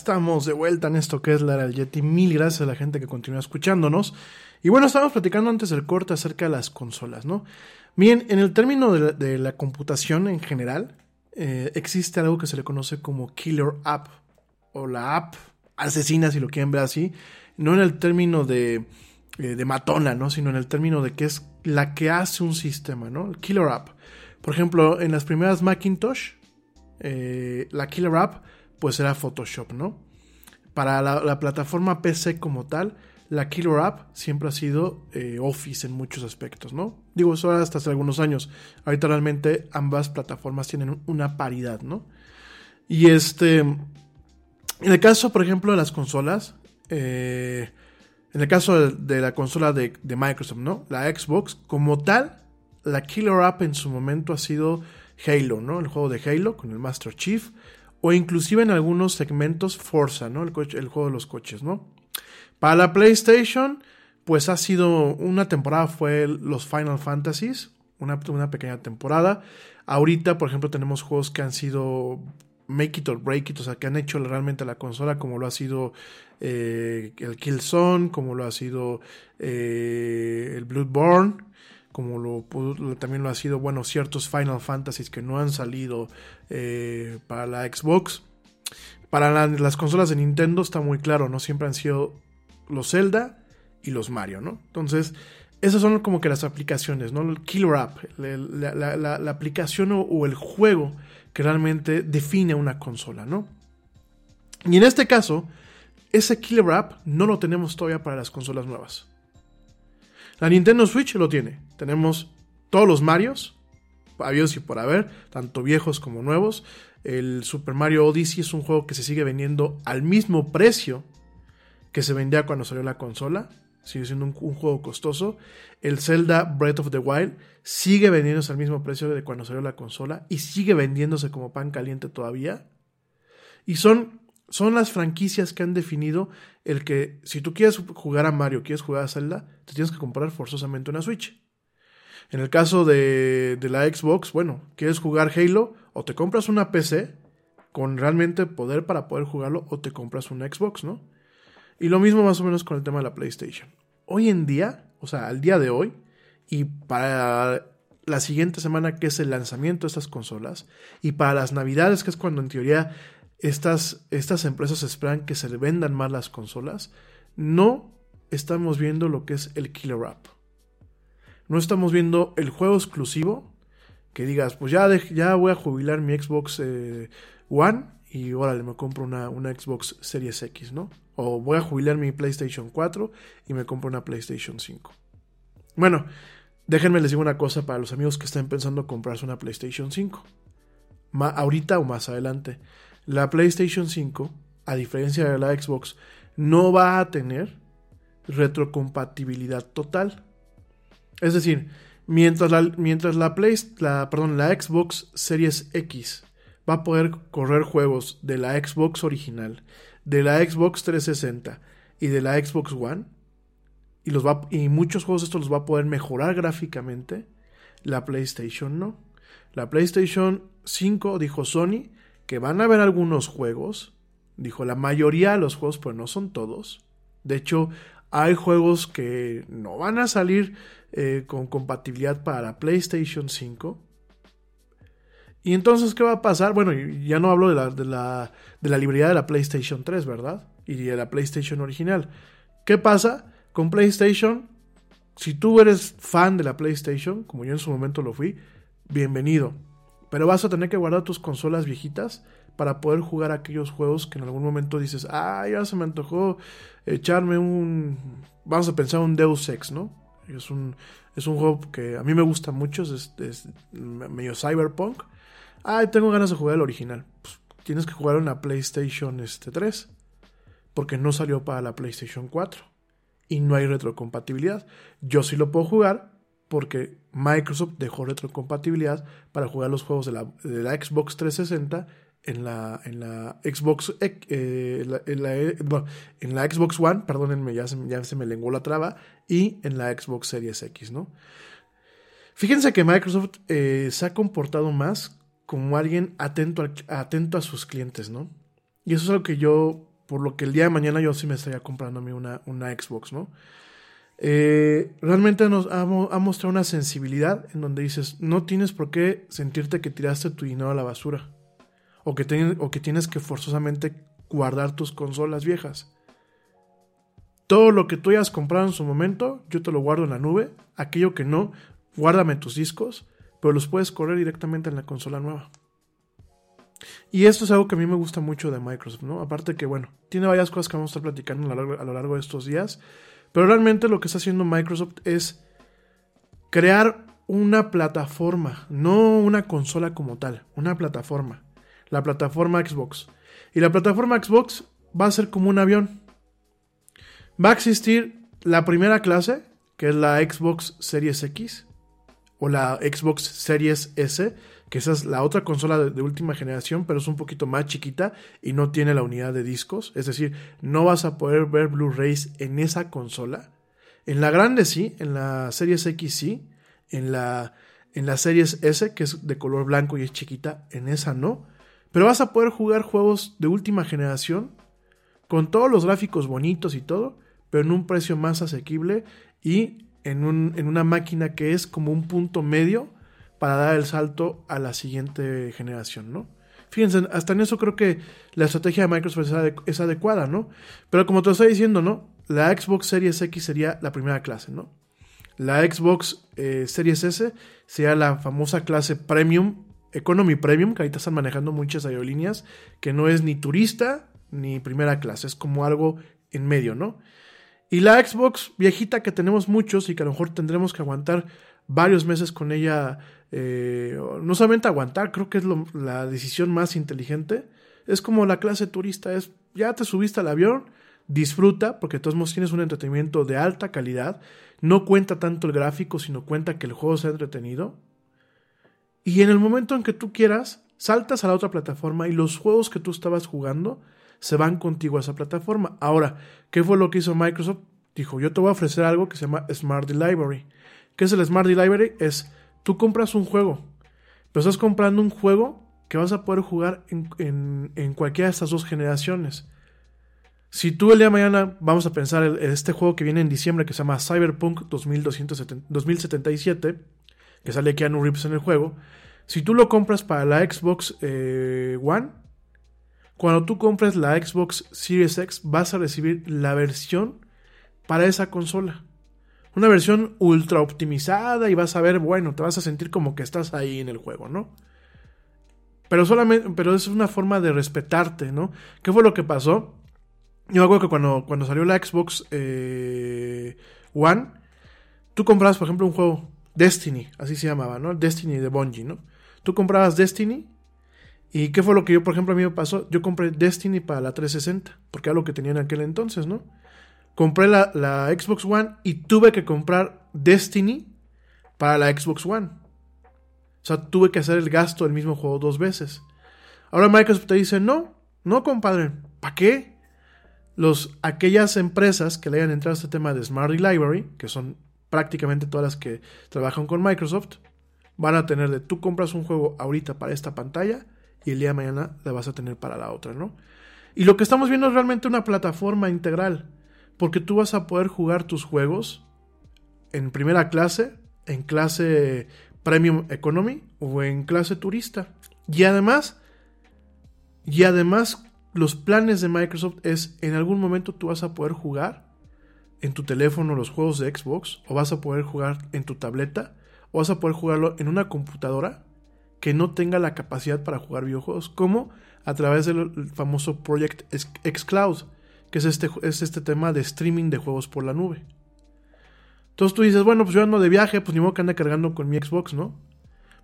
Estamos de vuelta en esto que es la era del Yeti. Mil gracias a la gente que continúa escuchándonos. Y bueno, estábamos platicando antes del corte acerca de las consolas, ¿no? Bien, en el término de la, computación en general, eh, existe algo que se le conoce como killer app, o la app asesina, si lo quieren ver así, no en el término de, eh, de matona, ¿no? Sino en el término de que es la que hace un sistema, ¿no? Killer app. Por ejemplo, en las primeras Macintosh, eh, la killer app pues era Photoshop, ¿no? Para la, la, plataforma PC como tal, la killer app siempre ha sido eh, Office en muchos aspectos, ¿no? Digo, eso hasta hace algunos años. Ahorita realmente ambas plataformas tienen una paridad, ¿no? Y este, en el caso, por ejemplo, de las consolas, eh, en el caso de, la consola de, Microsoft, ¿no? La Xbox, como tal, la killer app en su momento ha sido Halo, ¿no? El juego de Halo con el Master Chief o inclusive en algunos segmentos Forza, ¿no? El, juego de los coches, ¿no? Para la PlayStation, pues ha sido una temporada fue los Final Fantasies, una, una pequeña temporada. Ahorita, por ejemplo, tenemos juegos que han sido make it or break it, o sea, que han hecho realmente la consola, como lo ha sido eh, el Killzone, como lo ha sido eh, el Bloodborne, como lo, también lo ha sido, bueno, ciertos Final Fantasies que no han salido eh, para la Xbox. Para la, las consolas de Nintendo está muy claro, ¿no? Siempre han sido los Zelda y los Mario, ¿no? Entonces, esas son como que las aplicaciones, ¿no? El killer app, la aplicación o, o, el juego que realmente define una consola, ¿no? Y en este caso, ese killer app no lo tenemos todavía para las consolas nuevas. La Nintendo Switch lo tiene. Tenemos todos los Marios, habidos y por haber, tanto viejos como nuevos. El Super Mario Odyssey es un juego que se sigue vendiendo al mismo precio que se vendía cuando salió la consola. Sigue siendo un, un, juego costoso. El Zelda Breath of the Wild sigue vendiéndose al mismo precio de cuando salió la consola y sigue vendiéndose como pan caliente todavía. Y son, son las franquicias que han definido el que si tú quieres jugar a Mario, quieres jugar a Zelda, te tienes que comprar forzosamente una Switch. En el caso de, de la Xbox, bueno, quieres jugar Halo o te compras una PC con realmente poder para poder jugarlo o te compras una Xbox, ¿no? Y lo mismo más o menos con el tema de la PlayStation. Hoy en día, o sea, al día de hoy, y para la siguiente semana que es el lanzamiento de estas consolas, y para las navidades, que es cuando en teoría estas, estas empresas esperan que se le vendan más las consolas, no estamos viendo lo que es el killer app. No estamos viendo el juego exclusivo que digas, pues ya, ya voy a jubilar mi Xbox eh, One y órale, me compro una, una Xbox Series X, ¿no? O voy a jubilar mi PlayStation 4 y me compro una PlayStation 5. Bueno, déjenme les digo una cosa para los amigos que están pensando comprarse una PlayStation 5. Ma ahorita o más adelante. La PlayStation 5, a diferencia de la Xbox, no va a tener retrocompatibilidad total. Es decir, mientras la, mientras la, Play, la, perdón, la Xbox Series X va a poder correr juegos de la Xbox original, de la Xbox 360 y de la Xbox One, y, los va, y muchos juegos estos los va a poder mejorar gráficamente, la PlayStation no. La PlayStation 5 dijo Sony que van a haber algunos juegos, dijo la mayoría de los juegos, pero no son todos. De hecho, hay juegos que no van a salir eh, con compatibilidad para PlayStation 5. Y entonces, ¿qué va a pasar? Bueno, ya no hablo de la, de la, de la librería de la PlayStation 3, ¿verdad? Y de la PlayStation original. ¿Qué pasa con PlayStation? Si tú eres fan de la PlayStation, como yo en su momento lo fui, bienvenido. Pero vas a tener que guardar tus consolas viejitas para poder jugar aquellos juegos que en algún momento dices, ah, ya se me antojó echarme un, vamos a pensar un Deus Ex, ¿no? Es un, es un juego que a mí me gusta mucho, es, medio cyberpunk. Ah, tengo ganas de jugar el original. Pues, tienes que jugar una PlayStation este, 3, porque no salió para la PlayStation 4 y no hay retrocompatibilidad. Yo sí lo puedo jugar porque Microsoft dejó retrocompatibilidad para jugar los juegos de la, de la Xbox 360 en la, en la Xbox eh, en, la, Xbox One, perdónenme, ya se, me lenguó la traba, y en la Xbox Series X, ¿no? Fíjense que Microsoft eh, se ha comportado más como alguien atento atento a sus clientes, ¿no? Y eso es algo que yo, por lo que el día de mañana yo sí me estaría comprando a mí una, una Xbox, ¿no? Eh, realmente nos ha, mostrado una sensibilidad en donde dices, no tienes por qué sentirte que tiraste tu dinero a la basura. O que, tienes que forzosamente guardar tus consolas viejas. Todo lo que tú hayas comprado en su momento, yo te lo guardo en la nube. Aquello que no, guárdame tus discos, pero los puedes correr directamente en la consola nueva. Y esto es algo que a mí me gusta mucho de Microsoft, ¿no? Aparte que, bueno, tiene varias cosas que vamos a estar platicando a lo largo de estos días, pero realmente lo que está haciendo Microsoft es crear una plataforma, no una consola como tal, una plataforma, la plataforma Xbox. Y la plataforma Xbox va a ser como un avión. Va a existir la primera clase, que es la Xbox Series X, o la Xbox Series S, que esa es la otra consola de, última generación, pero es un poquito más chiquita y no tiene la unidad de discos. Es decir, no vas a poder ver Blu-rays en esa consola. En la grande sí, en la Series X sí, en la, en la Series S, que es de color blanco y es chiquita, en esa no. Pero vas a poder jugar juegos de última generación con todos los gráficos bonitos y todo, pero en un precio más asequible y en, un, en una máquina que es como un punto medio para dar el salto a la siguiente generación, ¿no? Fíjense, hasta en eso creo que la estrategia de Microsoft es, adecuada, ¿no? Pero como te estoy diciendo, ¿no? La Xbox Series X sería la primera clase, ¿no? La Xbox eh, Series S sería la famosa clase Premium, Economy Premium, que ahorita están manejando muchas aerolíneas, que no es ni turista ni primera clase, es como algo en medio, ¿no? Y la Xbox viejita que tenemos muchos y que a lo mejor tendremos que aguantar varios meses con ella, eh, no solamente aguantar, creo que es la decisión más inteligente. Es como la clase turista, es ya te subiste al avión, disfruta, porque de todos modos tienes un entretenimiento de alta calidad, no cuenta tanto el gráfico, sino cuenta que el juego sea entretenido. Y en el momento en que tú quieras, saltas a la otra plataforma y los juegos que tú estabas jugando se van contigo a esa plataforma. Ahora, ¿qué fue lo que hizo Microsoft? Dijo, yo te voy a ofrecer algo que se llama Smart Library. ¿Qué es el Smart Library? Es, tú compras un juego, pero estás comprando un juego que vas a poder jugar en, en, cualquiera de estas dos generaciones. Si tú el día de mañana vamos a pensar en este juego que viene en diciembre que se llama Cyberpunk 2077, que sale Keanu Reeves en el juego, si tú lo compras para la Xbox eh, One, cuando tú compres la Xbox Series X, vas a recibir la versión para esa consola. Una versión ultra optimizada y vas a ver, bueno, te vas a sentir como que estás ahí en el juego, ¿no? Pero solamente, pero es una forma de respetarte, ¿no? ¿Qué fue lo que pasó? Yo hago que cuando, cuando salió la Xbox eh, One, tú comprabas, por ejemplo, un juego, Destiny, así se llamaba, ¿no? Destiny de Bungie, ¿no? Tú comprabas Destiny ¿Y qué fue lo que yo, por ejemplo, a mí me pasó? Yo compré Destiny para la 360, porque era lo que tenía en aquel entonces, ¿no? Compré la, Xbox One y tuve que comprar Destiny para la Xbox One. O sea, tuve que hacer el gasto del mismo juego dos veces. Ahora Microsoft te dice, no, no, compadre, ¿para qué? Los, aquellas empresas que le hayan entrado a este tema de Smart Library, que son prácticamente todas las que trabajan con Microsoft, van a tener de tú compras un juego ahorita para esta pantalla y el día de mañana la vas a tener para la otra, ¿no? Y lo que estamos viendo es realmente una plataforma integral, porque tú vas a poder jugar tus juegos en primera clase, en clase Premium Economy o en clase turista. Y además, y además los planes de Microsoft es en algún momento tú vas a poder jugar en tu teléfono los juegos de Xbox o vas a poder jugar en tu tableta o vas a poder jugarlo en una computadora que no tenga la capacidad para jugar videojuegos, como a través del famoso Project xCloud, que es este, es este tema de streaming de juegos por la nube. Entonces tú dices, bueno, pues yo ando de viaje, pues ni modo que ande cargando con mi Xbox, ¿no?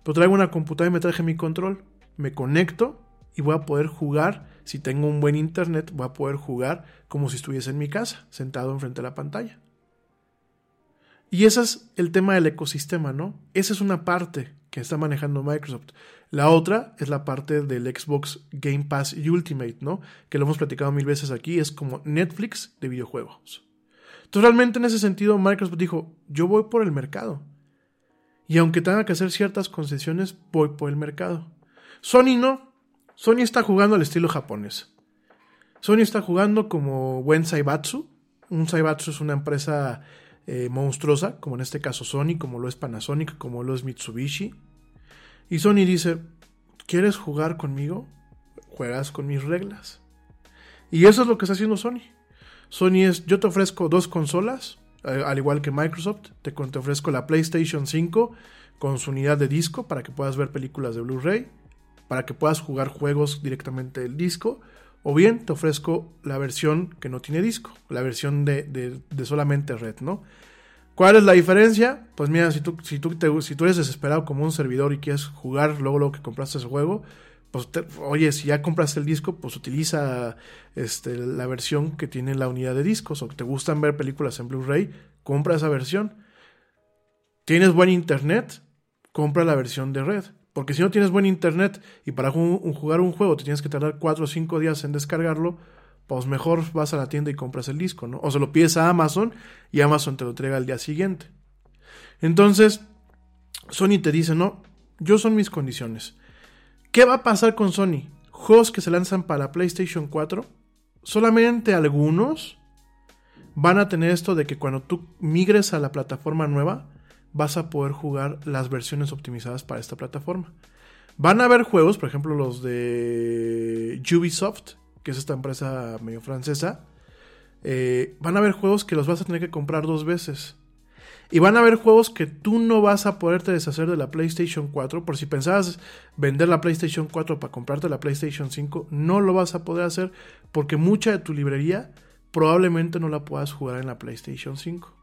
Pero traigo una computadora y me traje mi control, me conecto y voy a poder jugar, si tengo un buen internet, voy a poder jugar como si estuviese en mi casa, sentado enfrente de la pantalla. Y ese es el tema del ecosistema, ¿no? Esa es una parte que está manejando Microsoft. La otra es la parte del Xbox Game Pass Ultimate, ¿no? Que lo hemos platicado mil veces aquí, es como Netflix de videojuegos. Entonces realmente en ese sentido Microsoft dijo, yo voy por el mercado. Y aunque tenga que hacer ciertas concesiones, voy por el mercado. Sony no. Sony está jugando al estilo japonés. Sony está jugando como buen Saibatsu. Un Saibatsu es una empresa eh, monstruosa, como en este caso Sony, como lo es Panasonic, como lo es Mitsubishi. Y Sony dice, ¿quieres jugar conmigo? Juegas con mis reglas. Y eso es lo que está haciendo Sony. Sony es, yo te ofrezco dos consolas, eh, al igual que Microsoft, te, te ofrezco la PlayStation 5 con su unidad de disco para que puedas ver películas de Blu-ray, para que puedas jugar juegos directamente del disco, o bien te ofrezco la versión que no tiene disco, la versión de, solamente red, ¿no? ¿Cuál es la diferencia? Pues mira, si tú, si, tú si tú eres desesperado como un servidor y quieres jugar luego, luego que compraste ese juego, pues oye, si ya compraste el disco, pues utiliza este, la versión que tiene la unidad de discos, o te gustan ver películas en Blu-ray, compra esa versión. ¿Tienes buen internet? Compra la versión de red. Porque si no tienes buen internet y para jugar un juego te tienes que tardar 4 o 5 días en descargarlo, pues mejor vas a la tienda y compras el disco, ¿no? O se lo pides a Amazon y Amazon te lo entrega al día siguiente. Entonces, Sony te dice, no, yo son mis condiciones. ¿Qué va a pasar con Sony? Juegos que se lanzan para PlayStation 4, solamente algunos van a tener esto de que cuando tú migres a la plataforma nueva, vas a poder jugar las versiones optimizadas para esta plataforma. Van a haber juegos, por ejemplo, los de Ubisoft, que es esta empresa medio francesa. Eh, van a haber juegos que los vas a tener que comprar dos veces. Y van a haber juegos que tú no vas a poderte deshacer de la PlayStation 4. Por si pensabas vender la PlayStation 4 para comprarte la PlayStation 5, no lo vas a poder hacer porque mucha de tu librería probablemente no la puedas jugar en la PlayStation 5.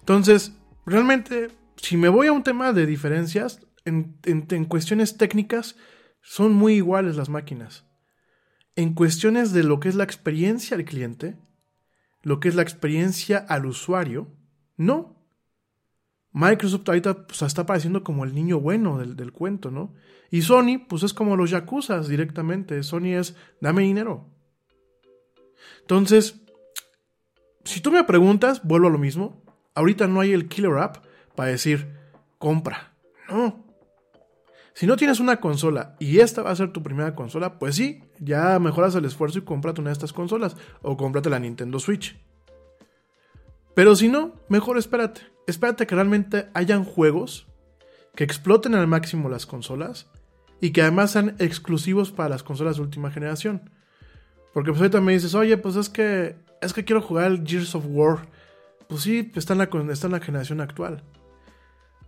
Entonces, realmente, si me voy a un tema de diferencias, en, cuestiones técnicas, son muy iguales las máquinas. En cuestiones de lo que es la experiencia al cliente, lo que es la experiencia al usuario, no. Microsoft ahorita pues, está pareciendo como el niño bueno del, cuento, ¿no? Y Sony, pues es como los Yakuza directamente. Sony es, dame dinero. Entonces, si tú me preguntas, vuelvo a lo mismo. Ahorita no hay el killer app para decir, compra. No. Si no tienes una consola y esta va a ser tu primera consola, pues sí, ya mejoras el esfuerzo y cómprate una de estas consolas. O cómprate la Nintendo Switch. Pero si no, mejor espérate. Espérate que realmente hayan juegos que exploten al máximo las consolas y que además sean exclusivos para las consolas de última generación. Porque pues ahorita me dices, oye, pues es que es que quiero jugar el Gears of War. Pues sí, está en la, está en la generación actual.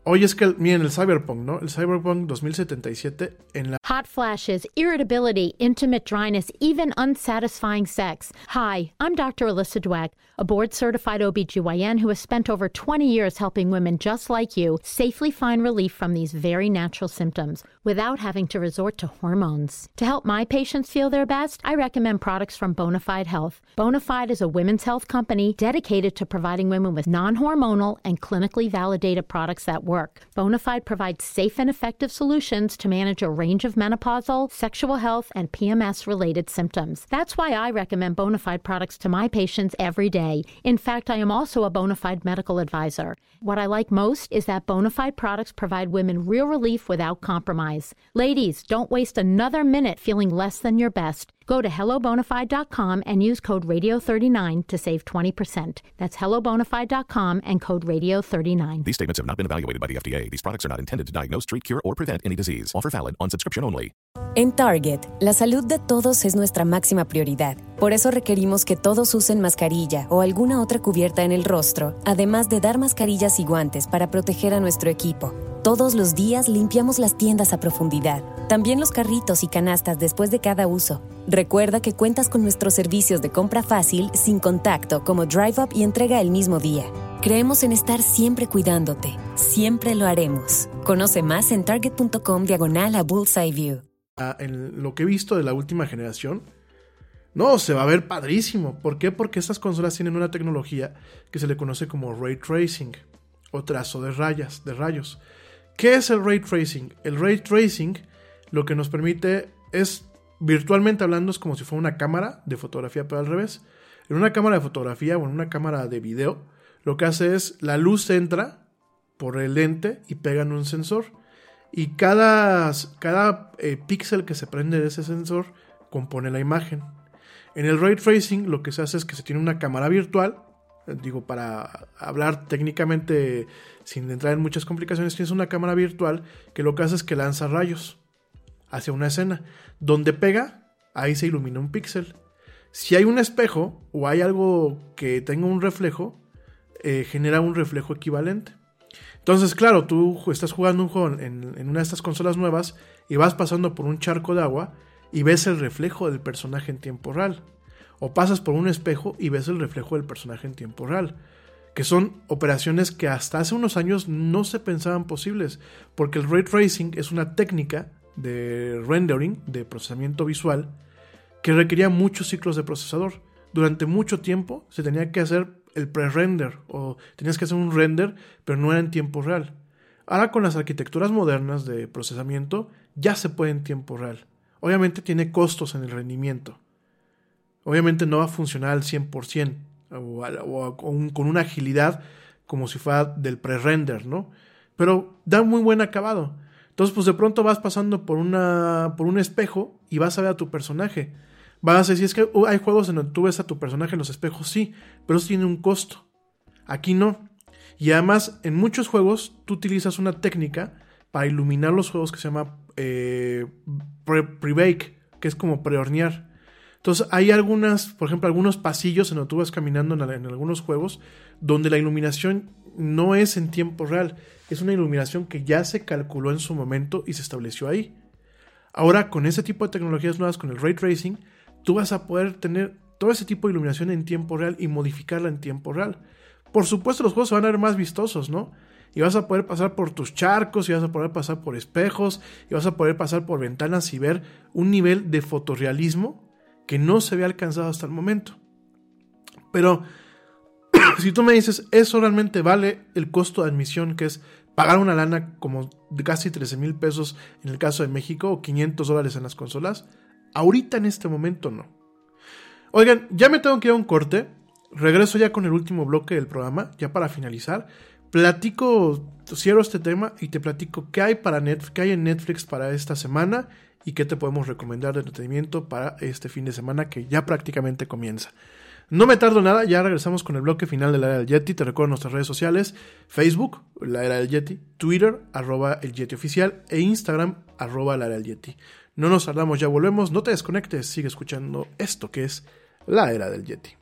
Oye, es que, miren, el Cyberpunk, ¿no? El Cyberpunk 2077 en la... Hot flashes, irritability, intimate dryness, even unsatisfying sex. Hi, I'm Dr. Alyssa Dweck, a board-certified OBGYN who has spent over 20 years helping women just like you safely find relief from these very natural symptoms without having to resort to hormones. To help my patients feel their best, I recommend products from Bonafide Health. Bonafide is a women's health company dedicated to providing women with non-hormonal and clinically validated products that work work. Bonafide provides safe and effective solutions to manage a range of menopausal, sexual health, and PMS related symptoms. That's why I recommend Bonafide products to my patients every day. In fact, I am also a Bonafide medical advisor. What I like most is that Bonafide products provide women real relief without compromise. Ladies, don't waste another minute feeling less than your best. Go to hellobonafide.com and use code radio39 to save 20%. That's hellobonafide.com and code radio39. These statements have not been evaluated by the FDA. These products are not intended to diagnose, treat, cure, or prevent any disease. Offer valid on subscription only. En Target, la salud de todos es nuestra máxima prioridad. Por eso requerimos que todos usen mascarilla o alguna otra cubierta en el rostro, además de dar mascarillas y guantes para proteger a nuestro equipo. Todos los días limpiamos las tiendas a profundidad, también los carritos y canastas después de cada uso. Recuerda que cuentas con nuestros servicios de compra fácil, sin contacto, como Drive Up y entrega el mismo día. Creemos en estar siempre cuidándote. Siempre lo haremos. Conoce más en target.com diagonal a Bullseye View. Ah, en lo que he visto de la última generación, no, se va a ver padrísimo. ¿Por qué? Porque estas consolas tienen una tecnología que se le conoce como ray tracing o trazo de rayas, de rayos. ¿Qué es el ray tracing? El ray tracing lo que nos permite es, virtualmente hablando, es como si fuera una cámara de fotografía, pero al revés. En una cámara de fotografía o en una cámara de video, lo que hace es la luz entra por el lente y pega en un sensor. Y cada, cada eh, píxel que se prende de ese sensor compone la imagen. En el ray tracing lo que se hace es que se tiene una cámara virtual, digo, para hablar técnicamente sin entrar en muchas complicaciones, tienes una cámara virtual que lo que hace es que lanza rayos hacia una escena. Donde pega, ahí se ilumina un píxel. Si hay un espejo o hay algo que tenga un reflejo, eh, genera un reflejo equivalente. Entonces, claro, tú estás jugando un juego en, en, una de estas consolas nuevas y vas pasando por un charco de agua y ves el reflejo del personaje en tiempo real. O pasas por un espejo y ves el reflejo del personaje en tiempo real. Que son operaciones que hasta hace unos años no se pensaban posibles. Porque el ray tracing es una técnica de rendering, de procesamiento visual, que requería muchos ciclos de procesador. Durante mucho tiempo se tenía que hacer el pre-render o tenías que hacer un render, pero no era en tiempo real. Ahora con las arquitecturas modernas de procesamiento ya se puede en tiempo real. Obviamente tiene costos en el rendimiento. Obviamente no va a funcionar al 100% o, con una agilidad como si fuera del pre-render, ¿no? Pero da muy buen acabado. Entonces, pues de pronto vas pasando por, una, por un espejo y vas a ver a tu personaje. Vas a decir, es que uh, hay juegos en donde tú ves a tu personaje en los espejos, sí, pero eso tiene un costo. Aquí no. Y además, en muchos juegos, tú utilizas una técnica para iluminar los juegos que se llama eh, pre-bake, que es como pre-hornear. Entonces, hay algunas, por ejemplo, algunos pasillos en donde tú vas caminando en, algunos juegos, donde la iluminación no es en tiempo real, es una iluminación que ya se calculó en su momento y se estableció ahí. Ahora, con ese tipo de tecnologías nuevas, con el ray tracing, tú vas a poder tener todo ese tipo de iluminación en tiempo real y modificarla en tiempo real. Por supuesto, los juegos se van a ver más vistosos, ¿no? Y vas a poder pasar por tus charcos, y vas a poder pasar por espejos, y vas a poder pasar por ventanas y ver un nivel de fotorrealismo que no se había alcanzado hasta el momento. Pero si tú me dices, ¿eso realmente vale el costo de admisión que es pagar una lana como de casi 13 mil pesos en el caso de México o 500 dólares en las consolas? Ahorita en este momento no. Oigan, ya me tengo que ir a un corte. Regreso ya con el último bloque del programa, ya para finalizar. Platico, cierro este tema y te platico qué hay, para Netflix, qué hay en Netflix para esta semana y qué te podemos recomendar de entretenimiento para este fin de semana que ya prácticamente comienza. No me tardo nada, ya regresamos con el bloque final de la era del Yeti. Te recuerdo nuestras redes sociales: Facebook, la era del Yeti, Twitter, arroba el Yeti oficial, e Instagram, arroba la era del Yeti. No nos tardamos, ya volvemos. No te desconectes, sigue escuchando esto que es la era del Yeti.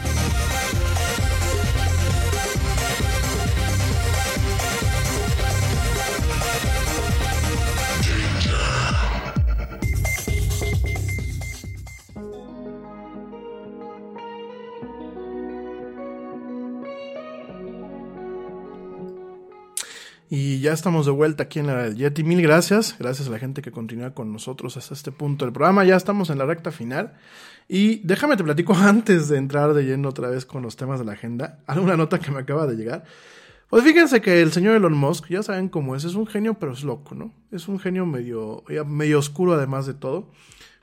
Ya estamos de vuelta aquí en la Yeti. Mil gracias. Gracias a la gente que continúa con nosotros hasta este punto del programa. Ya estamos en la recta final. Y déjame te platico antes de entrar de lleno otra vez con los temas de la agenda. Alguna nota que me acaba de llegar. Pues fíjense que el señor Elon Musk, ya saben cómo es, es un genio, pero es loco, ¿no? Es un genio medio, medio oscuro además de todo.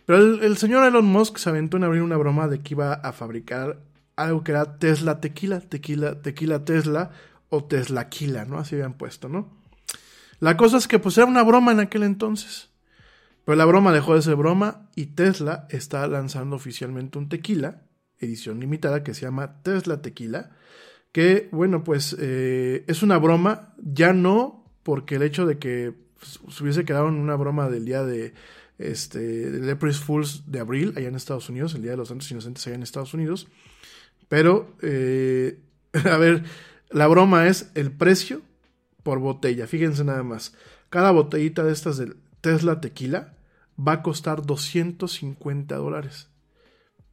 Pero el, el señor Elon Musk se aventó en abrir una broma de que iba a fabricar algo que era Tesla Tequila, Tequila, Tequila Tesla o Teslaquila, ¿no? Así habían puesto, ¿no? La cosa es que pues era una broma en aquel entonces. Pero la broma dejó de ser broma y Tesla está lanzando oficialmente un tequila, edición limitada, que se llama Tesla Tequila, que bueno, pues eh, es una broma, ya no porque el hecho de que pues, se hubiese quedado en una broma del día de este de Fools de abril allá en Estados Unidos, el día de los santos inocentes allá en Estados Unidos, pero eh, a ver, la broma es el precio por botella. Fíjense nada más. Cada botellita de estas de Tesla Tequila va a costar 250 dólares.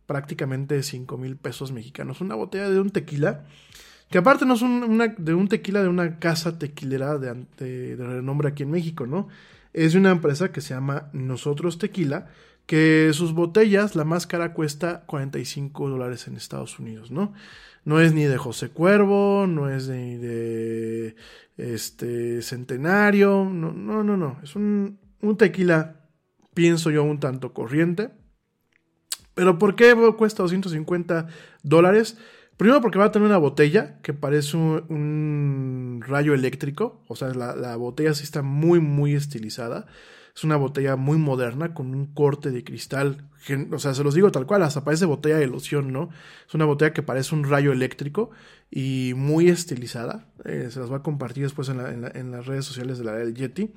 Prácticamente 5 mil pesos mexicanos. Una botella de un tequila. Que aparte no es una, de un tequila de una casa tequilera de, de, renombre aquí en México, ¿no? Es de una empresa que se llama Nosotros Tequila, que sus botellas, la más cara cuesta 45 dólares en Estados Unidos, ¿no? No es ni de José Cuervo, no es ni de este Centenario, no, no, no, no. Es un, un tequila, pienso yo, un tanto corriente. Pero ¿por qué cuesta 250 dólares? Primero porque va a tener una botella que parece un, un rayo eléctrico. O sea, la, la, botella sí está muy, muy estilizada. Es una botella muy moderna con un corte de cristal. O sea, se los digo tal cual, hasta parece botella de loción, ¿no? Es una botella que parece un rayo eléctrico y muy estilizada. Eh, se las voy a compartir después en, la, en, la, en, las redes sociales de la del Yeti.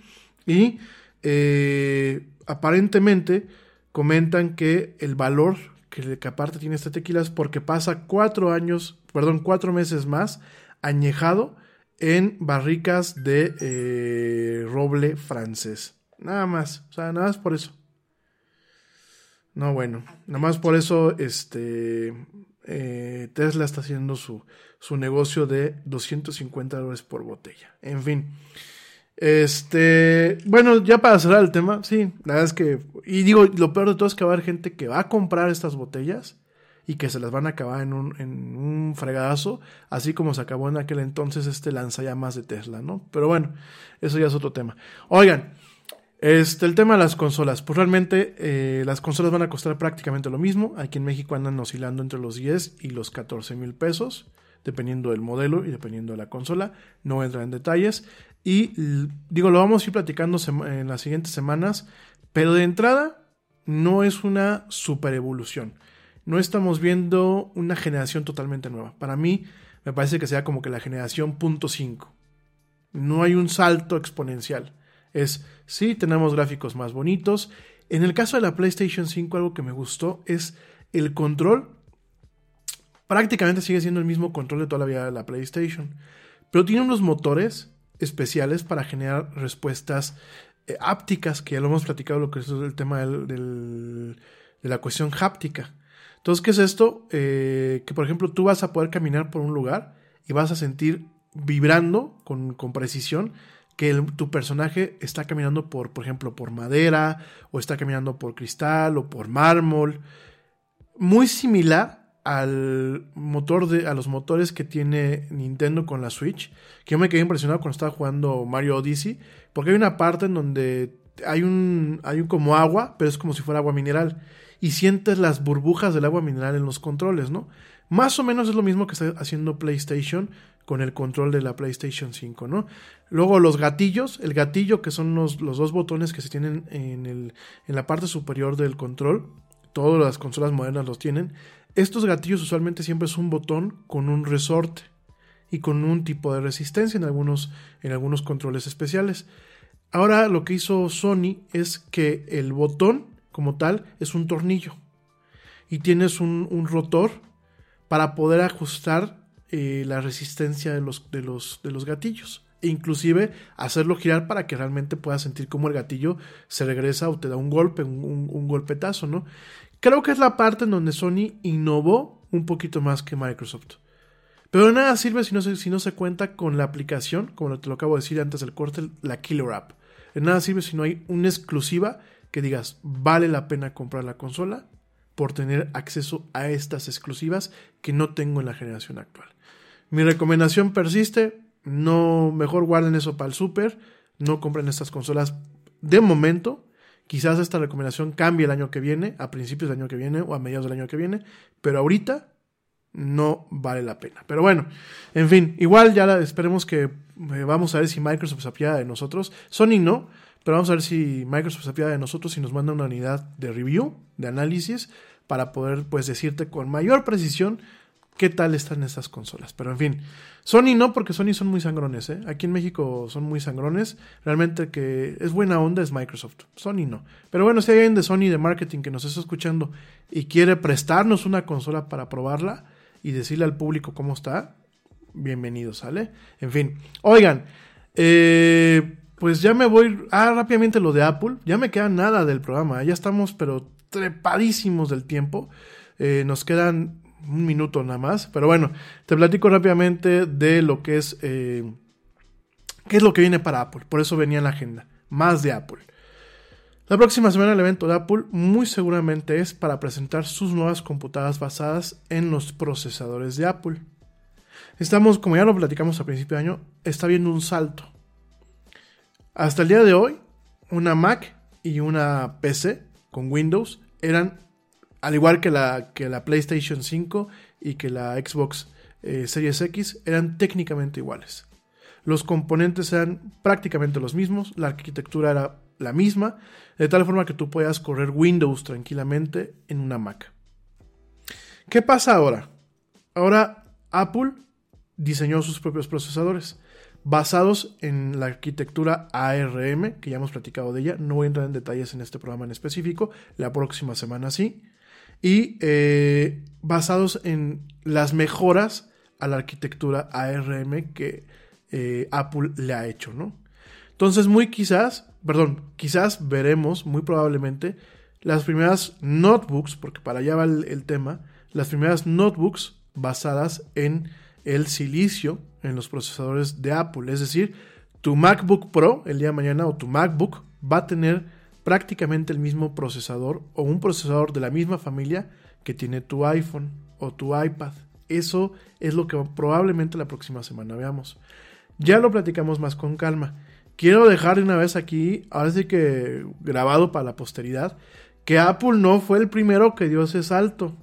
Y eh, aparentemente comentan que el valor que, aparte tiene este tequila es porque pasa cuatro años, perdón, cuatro meses más añejado en barricas de eh, roble francés. Nada más, o sea, nada más por eso. No, bueno, nada más por eso este, eh, Tesla está haciendo su, su negocio de 250 dólares por botella. En fin. Este, bueno, ya para cerrar el tema, sí, la verdad es que, y digo, lo peor de todo es que va a haber gente que va a comprar estas botellas y que se las van a acabar en un, en un fregadazo, así como se acabó en aquel entonces este lanzallamas de Tesla, ¿no? Pero bueno, eso ya es otro tema. Oigan, este, el tema de las consolas, pues realmente eh, las consolas van a costar prácticamente lo mismo, aquí en México andan oscilando entre los 10 y los 14 mil pesos dependiendo del modelo y dependiendo de la consola. No voy a entrar en detalles. Y digo, lo vamos a ir platicando en las siguientes semanas. Pero de entrada, no es una super evolución. No estamos viendo una generación totalmente nueva. Para mí, me parece que sea como que la generación punto .5. No hay un salto exponencial. Es, sí, tenemos gráficos más bonitos. En el caso de la PlayStation 5, algo que me gustó es el control prácticamente sigue siendo el mismo control de toda la vida de la PlayStation. Pero tiene unos motores especiales para generar respuestas eh, que ya lo hemos platicado, lo que es el tema de la cuestión háptica. Entonces, ¿qué es esto? Eh, que por ejemplo tú vas a poder caminar por un lugar y vas a sentir vibrando con, con precisión que tu personaje está caminando por, por ejemplo, por madera, o está caminando por cristal, o por mármol. Muy similar al motor de, a los motores que tiene Nintendo con la Switch, que yo me quedé impresionado cuando estaba jugando Mario Odyssey, porque hay una parte en donde hay un, hay un como agua, pero es como si fuera agua mineral, y sientes las burbujas del agua mineral en los controles, ¿no? Más o menos es lo mismo que está haciendo PlayStation con el control de la PlayStation 5, ¿no? Luego los gatillos, el gatillo que son los, los dos botones que se tienen en, el, en la parte superior del control, todas las consolas modernas los tienen, estos gatillos usualmente siempre es un botón con un resorte y con un tipo de resistencia en algunos, en algunos controles especiales. Ahora lo que hizo Sony es que el botón como tal es un tornillo y tienes un, un rotor para poder ajustar eh, la resistencia de los, de, los, de los gatillos e inclusive hacerlo girar para que realmente puedas sentir como el gatillo se regresa o te da un golpe, un, golpetazo, ¿no? Creo que es la parte en donde Sony innovó un poquito más que Microsoft. Pero nada sirve si no, se, si no se cuenta con la aplicación, como te lo acabo de decir antes del corte, la Killer App. De nada sirve si no hay una exclusiva que digas, vale la pena comprar la consola por tener acceso a estas exclusivas que no tengo en la generación actual. Mi recomendación persiste, no, mejor guarden eso para el super, no compren estas consolas de momento. Quizás esta recomendación cambie el año que viene, a principios del año que viene o a mediados del año que viene, pero ahorita no vale la pena. Pero bueno, en fin, igual ya esperemos que eh, vamos a ver si Microsoft se apiada de nosotros. Sony no, pero vamos a ver si Microsoft se apiada de nosotros y nos manda una unidad de review, de análisis, para poder pues decirte con mayor precisión qué tal están estas consolas. Pero en fin, Sony no, porque Sony son muy sangrones. ¿eh? Aquí en México son muy sangrones. Realmente que es buena onda es Microsoft. Sony no. Pero bueno, si hay alguien de Sony de marketing que nos está escuchando y quiere prestarnos una consola para probarla y decirle al público cómo está, bienvenido, ¿sale? En fin, oigan, eh, pues ya me voy. Ah, rápidamente lo de Apple. Ya me queda nada del programa. Ya estamos, pero trepadísimos del tiempo. Eh, nos quedan un minuto nada más. Pero bueno, te platico rápidamente de lo que es. Eh, ¿Qué es lo que viene para Apple? Por eso venía en la agenda. Más de Apple. La próxima semana el evento de Apple muy seguramente es para presentar sus nuevas computadoras basadas en los procesadores de Apple. Estamos, como ya lo platicamos a principio de año, está viendo un salto. Hasta el día de hoy, una Mac y una PC con Windows eran al igual que la, PlayStation 5 y que la Xbox eh, Series X, eran técnicamente iguales. Los componentes eran prácticamente los mismos, la arquitectura era la misma, de tal forma que tú puedas correr Windows tranquilamente en una Mac. ¿Qué pasa ahora? Ahora Apple diseñó sus propios procesadores basados en la arquitectura ARM, que ya hemos platicado de ella. No voy a entrar en detalles en este programa en específico, la próxima semana sí y eh, basados en las mejoras a la arquitectura ARM que eh, Apple le ha hecho, ¿no? Entonces, muy quizás, perdón, quizás veremos, muy probablemente, las primeras notebooks, porque para allá va el, tema, las primeras notebooks basadas en el silicio en los procesadores de Apple. Es decir, tu MacBook Pro el día de mañana o tu MacBook va a tener prácticamente el mismo procesador o un procesador de la misma familia que tiene tu iPhone o tu iPad. Eso es lo que probablemente la próxima semana veamos. Ya lo platicamos más con calma. Quiero dejar de una vez aquí, ahora sí que grabado para la posteridad, que Apple no fue el primero que dio ese salto.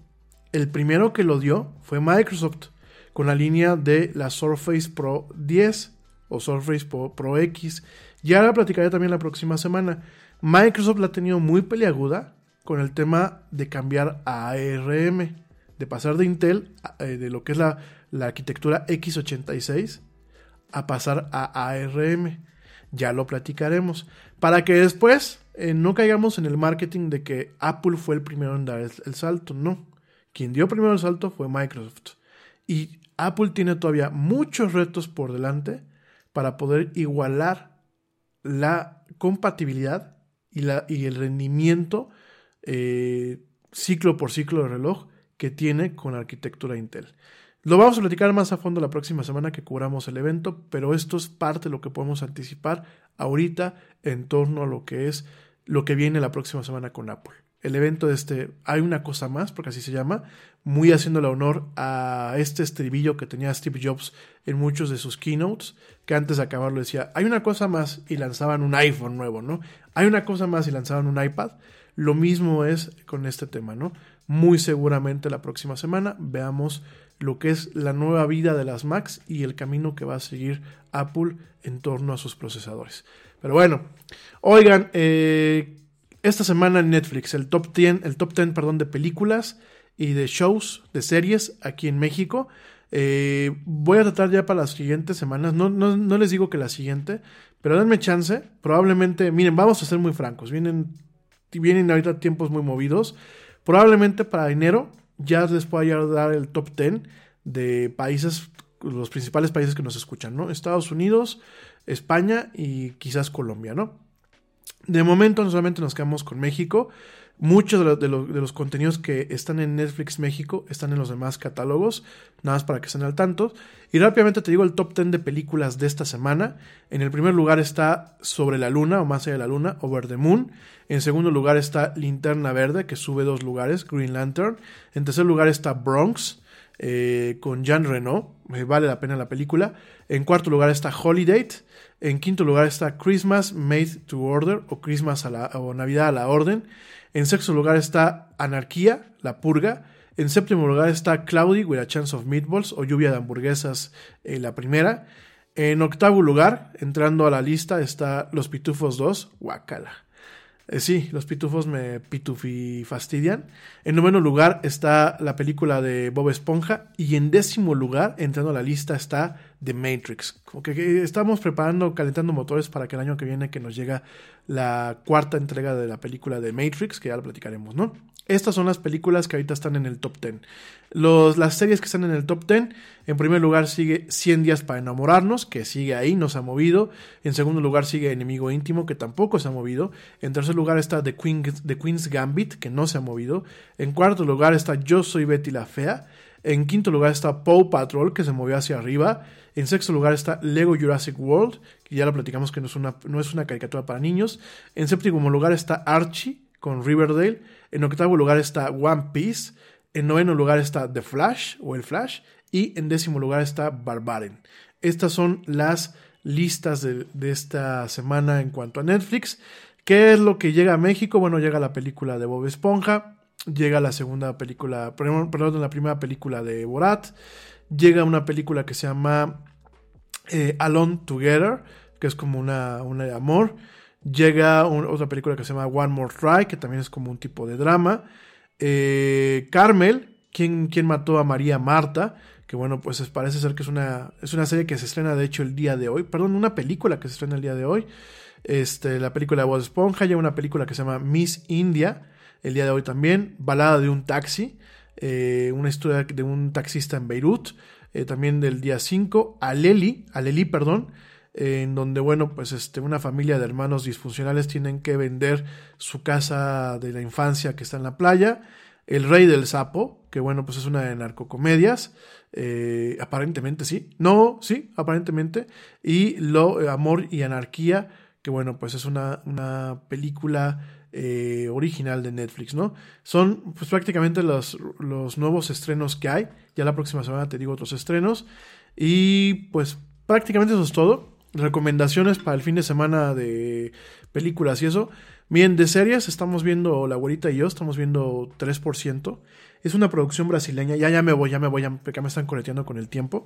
El primero que lo dio fue Microsoft, con la línea de la Surface Pro 10 o Surface Pro, Pro X. Ya la platicaré también la próxima semana. Microsoft la ha tenido muy peliaguda con el tema de cambiar a ARM, de pasar de Intel, eh, de lo que es la, arquitectura x86, a pasar a ARM. Ya lo platicaremos. Para que después eh, no caigamos en el marketing de que Apple fue el primero en dar el, salto. No. Quien dio primero el salto fue Microsoft. Y Apple tiene todavía muchos retos por delante para poder igualar la compatibilidad y, el rendimiento eh, ciclo por ciclo de reloj que tiene con la arquitectura Intel. Lo vamos a platicar más a fondo la próxima semana que cubramos el evento, pero esto es parte de lo que podemos anticipar ahorita en torno a lo que es lo que viene la próxima semana con Apple. El evento de este, hay una cosa más, porque así se llama, muy haciéndole honor a este estribillo que tenía Steve Jobs en muchos de sus keynotes, que antes de acabarlo decía, hay una cosa más y lanzaban un iPhone nuevo, ¿no? Hay una cosa más y lanzaban un iPad. Lo mismo es con este tema, ¿no? Muy seguramente la próxima semana veamos lo que es la nueva vida de las Macs y el camino que va a seguir Apple en torno a sus procesadores. Pero bueno, oigan, eh, esta semana en Netflix, el top 10, el top 10 perdón, de películas y de shows, de series aquí en México. Eh, voy a tratar ya para las siguientes semanas, no, no, no les digo que la siguiente, pero denme chance, probablemente, miren, vamos a ser muy francos, vienen, vienen ahorita tiempos muy movidos, probablemente para enero ya les pueda dar el top 10 de países, los principales países que nos escuchan, ¿no? Estados Unidos, España y quizás Colombia, ¿no? De momento no solamente nos quedamos con México, muchos de, de, los contenidos que están en Netflix México están en los demás catálogos, nada más para que estén al tanto. Y rápidamente te digo el top 10 de películas de esta semana. En el primer lugar está Sobre la Luna o Más allá de la Luna, Over the Moon. En segundo lugar está Linterna Verde, que sube dos lugares, Green Lantern. En tercer lugar está Bronx. Eh, con Jean Reno, eh, vale la pena la película. En cuarto lugar está Holiday. En quinto lugar está Christmas Made to Order o Christmas a la, o Navidad a la Orden. En sexto lugar está Anarquía, La Purga. En séptimo lugar está Cloudy with a Chance of Meatballs o Lluvia de Hamburguesas, eh, la primera. En octavo lugar, entrando a la lista, está Los Pitufos 2, Guacala. Eh, sí, los pitufos me pitufi fastidian. En noveno lugar está la película de Bob Esponja. Y en décimo lugar, entrando a la lista, está The Matrix. Como que, estamos preparando, calentando motores para que el año que viene que nos llega la cuarta entrega de la película de Matrix, que ya lo platicaremos, ¿no? Estas son las películas que ahorita están en el top 10. Los, las series que están en el top 10, en primer lugar sigue 100 días para enamorarnos, que sigue ahí, no se ha movido. En segundo lugar sigue Enemigo íntimo, que tampoco se ha movido. En tercer lugar está The, Queen, The Queen's Gambit, que no se ha movido. En cuarto lugar está Yo soy Betty la Fea. En quinto lugar está Paw Patrol, que se movió hacia arriba. En sexto lugar está Lego Jurassic World, que ya lo platicamos que no es una, no es una caricatura para niños. En séptimo lugar está Archie, con Riverdale. En octavo lugar está One Piece. En noveno lugar está The Flash o El Flash. Y en décimo lugar está Barbaren. Estas son las listas de, esta semana en cuanto a Netflix. ¿Qué es lo que llega a México? Bueno, llega la película de Bob Esponja. Llega la segunda película, perdón, la primera película de Borat. Llega una película que se llama eh, Alone Together, que es como una, una de amor. Llega otra película que se llama One More Try, que también es como un tipo de drama. Eh, Carmel, ¿quién, mató a María Marta? Que bueno, pues parece ser que es una, es una serie que se estrena de hecho el día de hoy. Perdón, una película que se estrena el día de hoy. Este, la película de Bob Esponja, llega una película que se llama Miss India, el día de hoy también. Balada de un taxi, eh, una historia de un taxista en Beirut, eh, también del día 5. Aleli, Aleli, perdón, en donde, bueno, pues este, una familia de hermanos disfuncionales tienen que vender su casa de la infancia que está en la playa. El Rey del Sapo, que bueno, pues es una de narcocomedias. Eh, aparentemente sí. No, sí, aparentemente. Y Lo, eh, Amor y Anarquía, que bueno, pues es una, una película eh, original de Netflix, ¿no? Son pues prácticamente los, los nuevos estrenos que hay. Ya la próxima semana te digo otros estrenos. Y pues prácticamente eso es todo recomendaciones para el fin de semana de películas y eso. Bien, de series estamos viendo, la abuelita y yo estamos viendo 3%. Es una producción brasileña, ya ya me voy, ya me voy, ya, me están coleteando con el tiempo.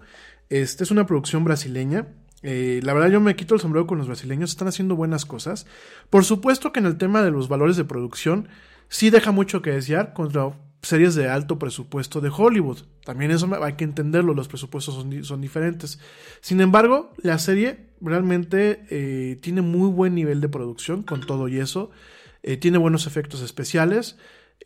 Este es una producción brasileña. Eh, la verdad yo me quito el sombrero con los brasileños, están haciendo buenas cosas. Por supuesto que en el tema de los valores de producción sí deja mucho que desear contra series de alto presupuesto de Hollywood. También eso hay que entenderlo, los presupuestos son, son diferentes. Sin embargo, la serie realmente eh, tiene muy buen nivel de producción con todo y eso. Eh, tiene buenos efectos especiales.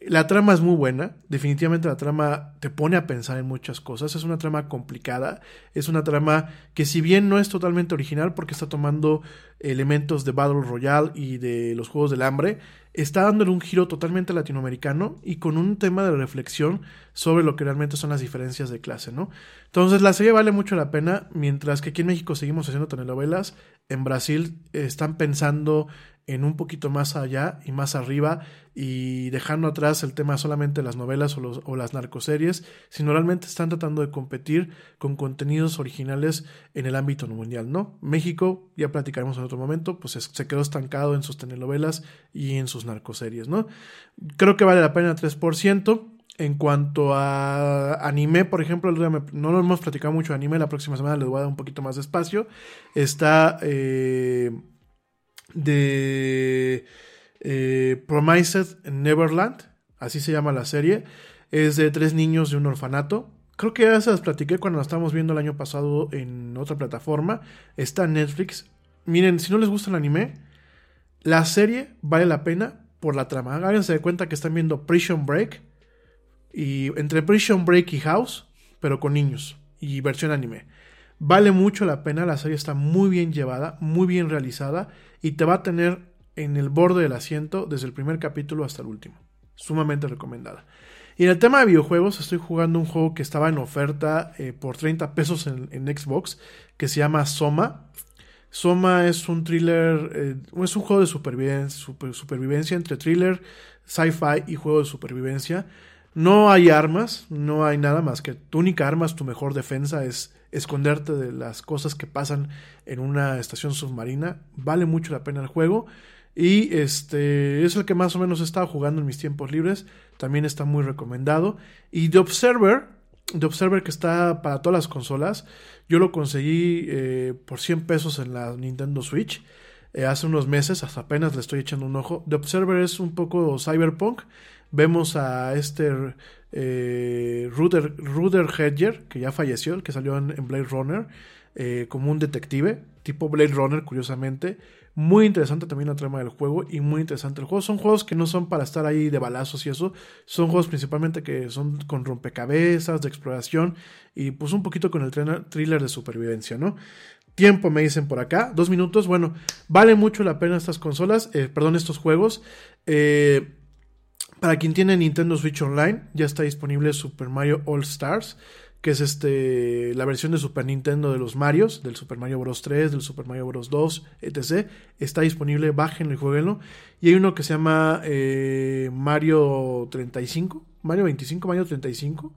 La trama es muy buena, definitivamente la trama te pone a pensar en muchas cosas, es una trama complicada, es una trama que si bien no es totalmente original porque está tomando elementos de Battle Royale y de los Juegos del Hambre, está dándole un giro totalmente latinoamericano y con un tema de reflexión sobre lo que realmente son las diferencias de clase, ¿no? Entonces la serie vale mucho la pena, mientras que aquí en México seguimos haciendo telenovelas, en Brasil están pensando en un poquito más allá y más arriba y dejando atrás el tema solamente de las novelas o, las narcoseries, sino realmente están tratando de competir con contenidos originales en el ámbito mundial, ¿no? México, ya platicaremos en otro momento, pues se quedó estancado en sus telenovelas y en sus narcoseries, ¿no? Creo que vale la pena 3%. En cuanto a anime, por ejemplo, no lo hemos platicado mucho de anime, la próxima semana les voy a dar un poquito más de espacio. Está eh, de eh, Promised Neverland, así se llama la serie. Es de tres niños de un orfanato Creo que ya se las platiqué cuando la estábamos viendo el año pasado en otra plataforma. Está en Netflix. Miren, si no les gusta el anime, la serie vale la pena por la trama. Háganse de cuenta que están viendo Prison Break. Y entre Prison Break y House, pero con niños. Y versión anime. Vale mucho la pena, la serie está muy bien llevada, muy bien realizada. Y te va a tener en el borde del asiento desde el primer capítulo hasta el último. Sumamente recomendada. Y en el tema de videojuegos, estoy jugando un juego que estaba en oferta eh, por 30 pesos en, Xbox, que se llama Soma. Soma es un thriller, eh, es un juego de supervivencia, super, supervivencia entre thriller, sci-fi y juego de supervivencia. No hay armas, no hay nada más que tu única arma tu mejor defensa, es esconderte de las cosas que pasan en una estación submarina. Vale mucho la pena el juego. Y este es el que más o menos he estado jugando en mis tiempos libres. También está muy recomendado. Y The Observer, The Observer que está para todas las consolas. Yo lo conseguí eh, por 100 pesos en la Nintendo Switch. Eh, hace unos meses, hasta apenas le estoy echando un ojo. The Observer es un poco cyberpunk. Vemos a este eh, Ruder, Ruder Hedger, que ya falleció, el que salió en, Blade Runner, eh, como un detective, tipo Blade Runner, curiosamente. Muy interesante también la trama del juego y muy interesante el juego. Son juegos que no son para estar ahí de balazos y eso. Son juegos principalmente que son con rompecabezas, de exploración y pues un poquito con el thriller de supervivencia, ¿no? Tiempo me dicen por acá, dos minutos. Bueno, vale mucho la pena estas consolas, eh, perdón, estos juegos. Eh, para quien tiene Nintendo Switch Online, ya está disponible Super Mario All Stars que es este la versión de Super Nintendo de los Marios, del Super Mario Bros 3, del Super Mario Bros 2, etc. Está disponible, bájenlo y jueguenlo. Y hay uno que se llama eh, Mario 35, Mario 25, Mario 35,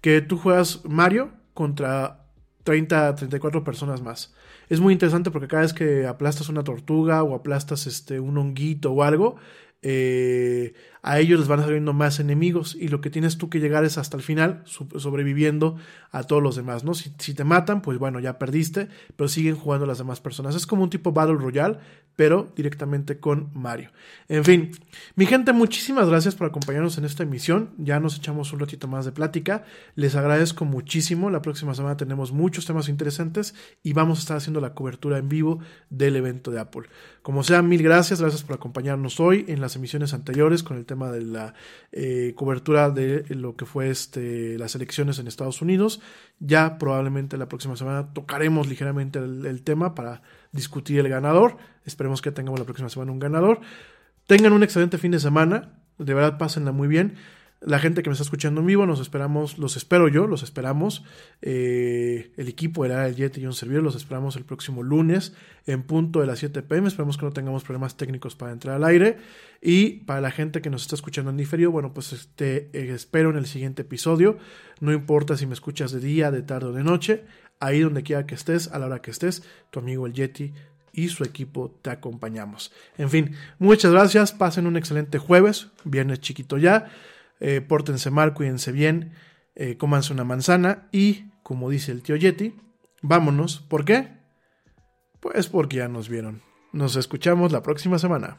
que tú juegas Mario contra 30, 34 personas más. Es muy interesante porque cada vez que aplastas una tortuga o aplastas este, un honguito o algo, eh, a ellos les van saliendo más enemigos y lo que tienes tú que llegar es hasta el final sobreviviendo a todos los demás, ¿no? Si, si, te matan, pues bueno, ya perdiste, pero siguen jugando las demás personas. Es como un tipo Battle Royale, pero directamente con Mario. En fin, mi gente, muchísimas gracias por acompañarnos en esta emisión. Ya nos echamos un ratito más de plática. Les agradezco muchísimo. La próxima semana tenemos muchos temas interesantes y vamos a estar haciendo la cobertura en vivo del evento de Apple. Como sea, mil gracias. Gracias por acompañarnos hoy en las emisiones anteriores con el tema de la eh, cobertura de lo que fue este, las elecciones en Estados Unidos. Ya probablemente la próxima semana tocaremos ligeramente el, el tema para discutir el ganador. Esperemos que tengamos la próxima semana un ganador. Tengan un excelente fin de semana. De verdad, pásenla muy bien. La gente que me está escuchando en vivo, nos esperamos, los espero yo, los esperamos. Eh, el equipo, el el Jet y un servidor, los esperamos el próximo lunes en punto de las 7 pm. Esperemos que no tengamos problemas técnicos para entrar al aire. Y para la gente que nos está escuchando en diferido, bueno, pues este, eh, espero en el siguiente episodio. No importa si me escuchas de día, de tarde o de noche, ahí donde quiera que estés, a la hora que estés, tu amigo el Yeti y su equipo te acompañamos. En fin, muchas gracias, pasen un excelente jueves, viernes chiquito ya, eh, pórtense mal, cuídense bien, eh, cómanse una manzana y, como dice el tío Yeti, vámonos. ¿Por qué? Pues porque ya nos vieron. Nos escuchamos la próxima semana.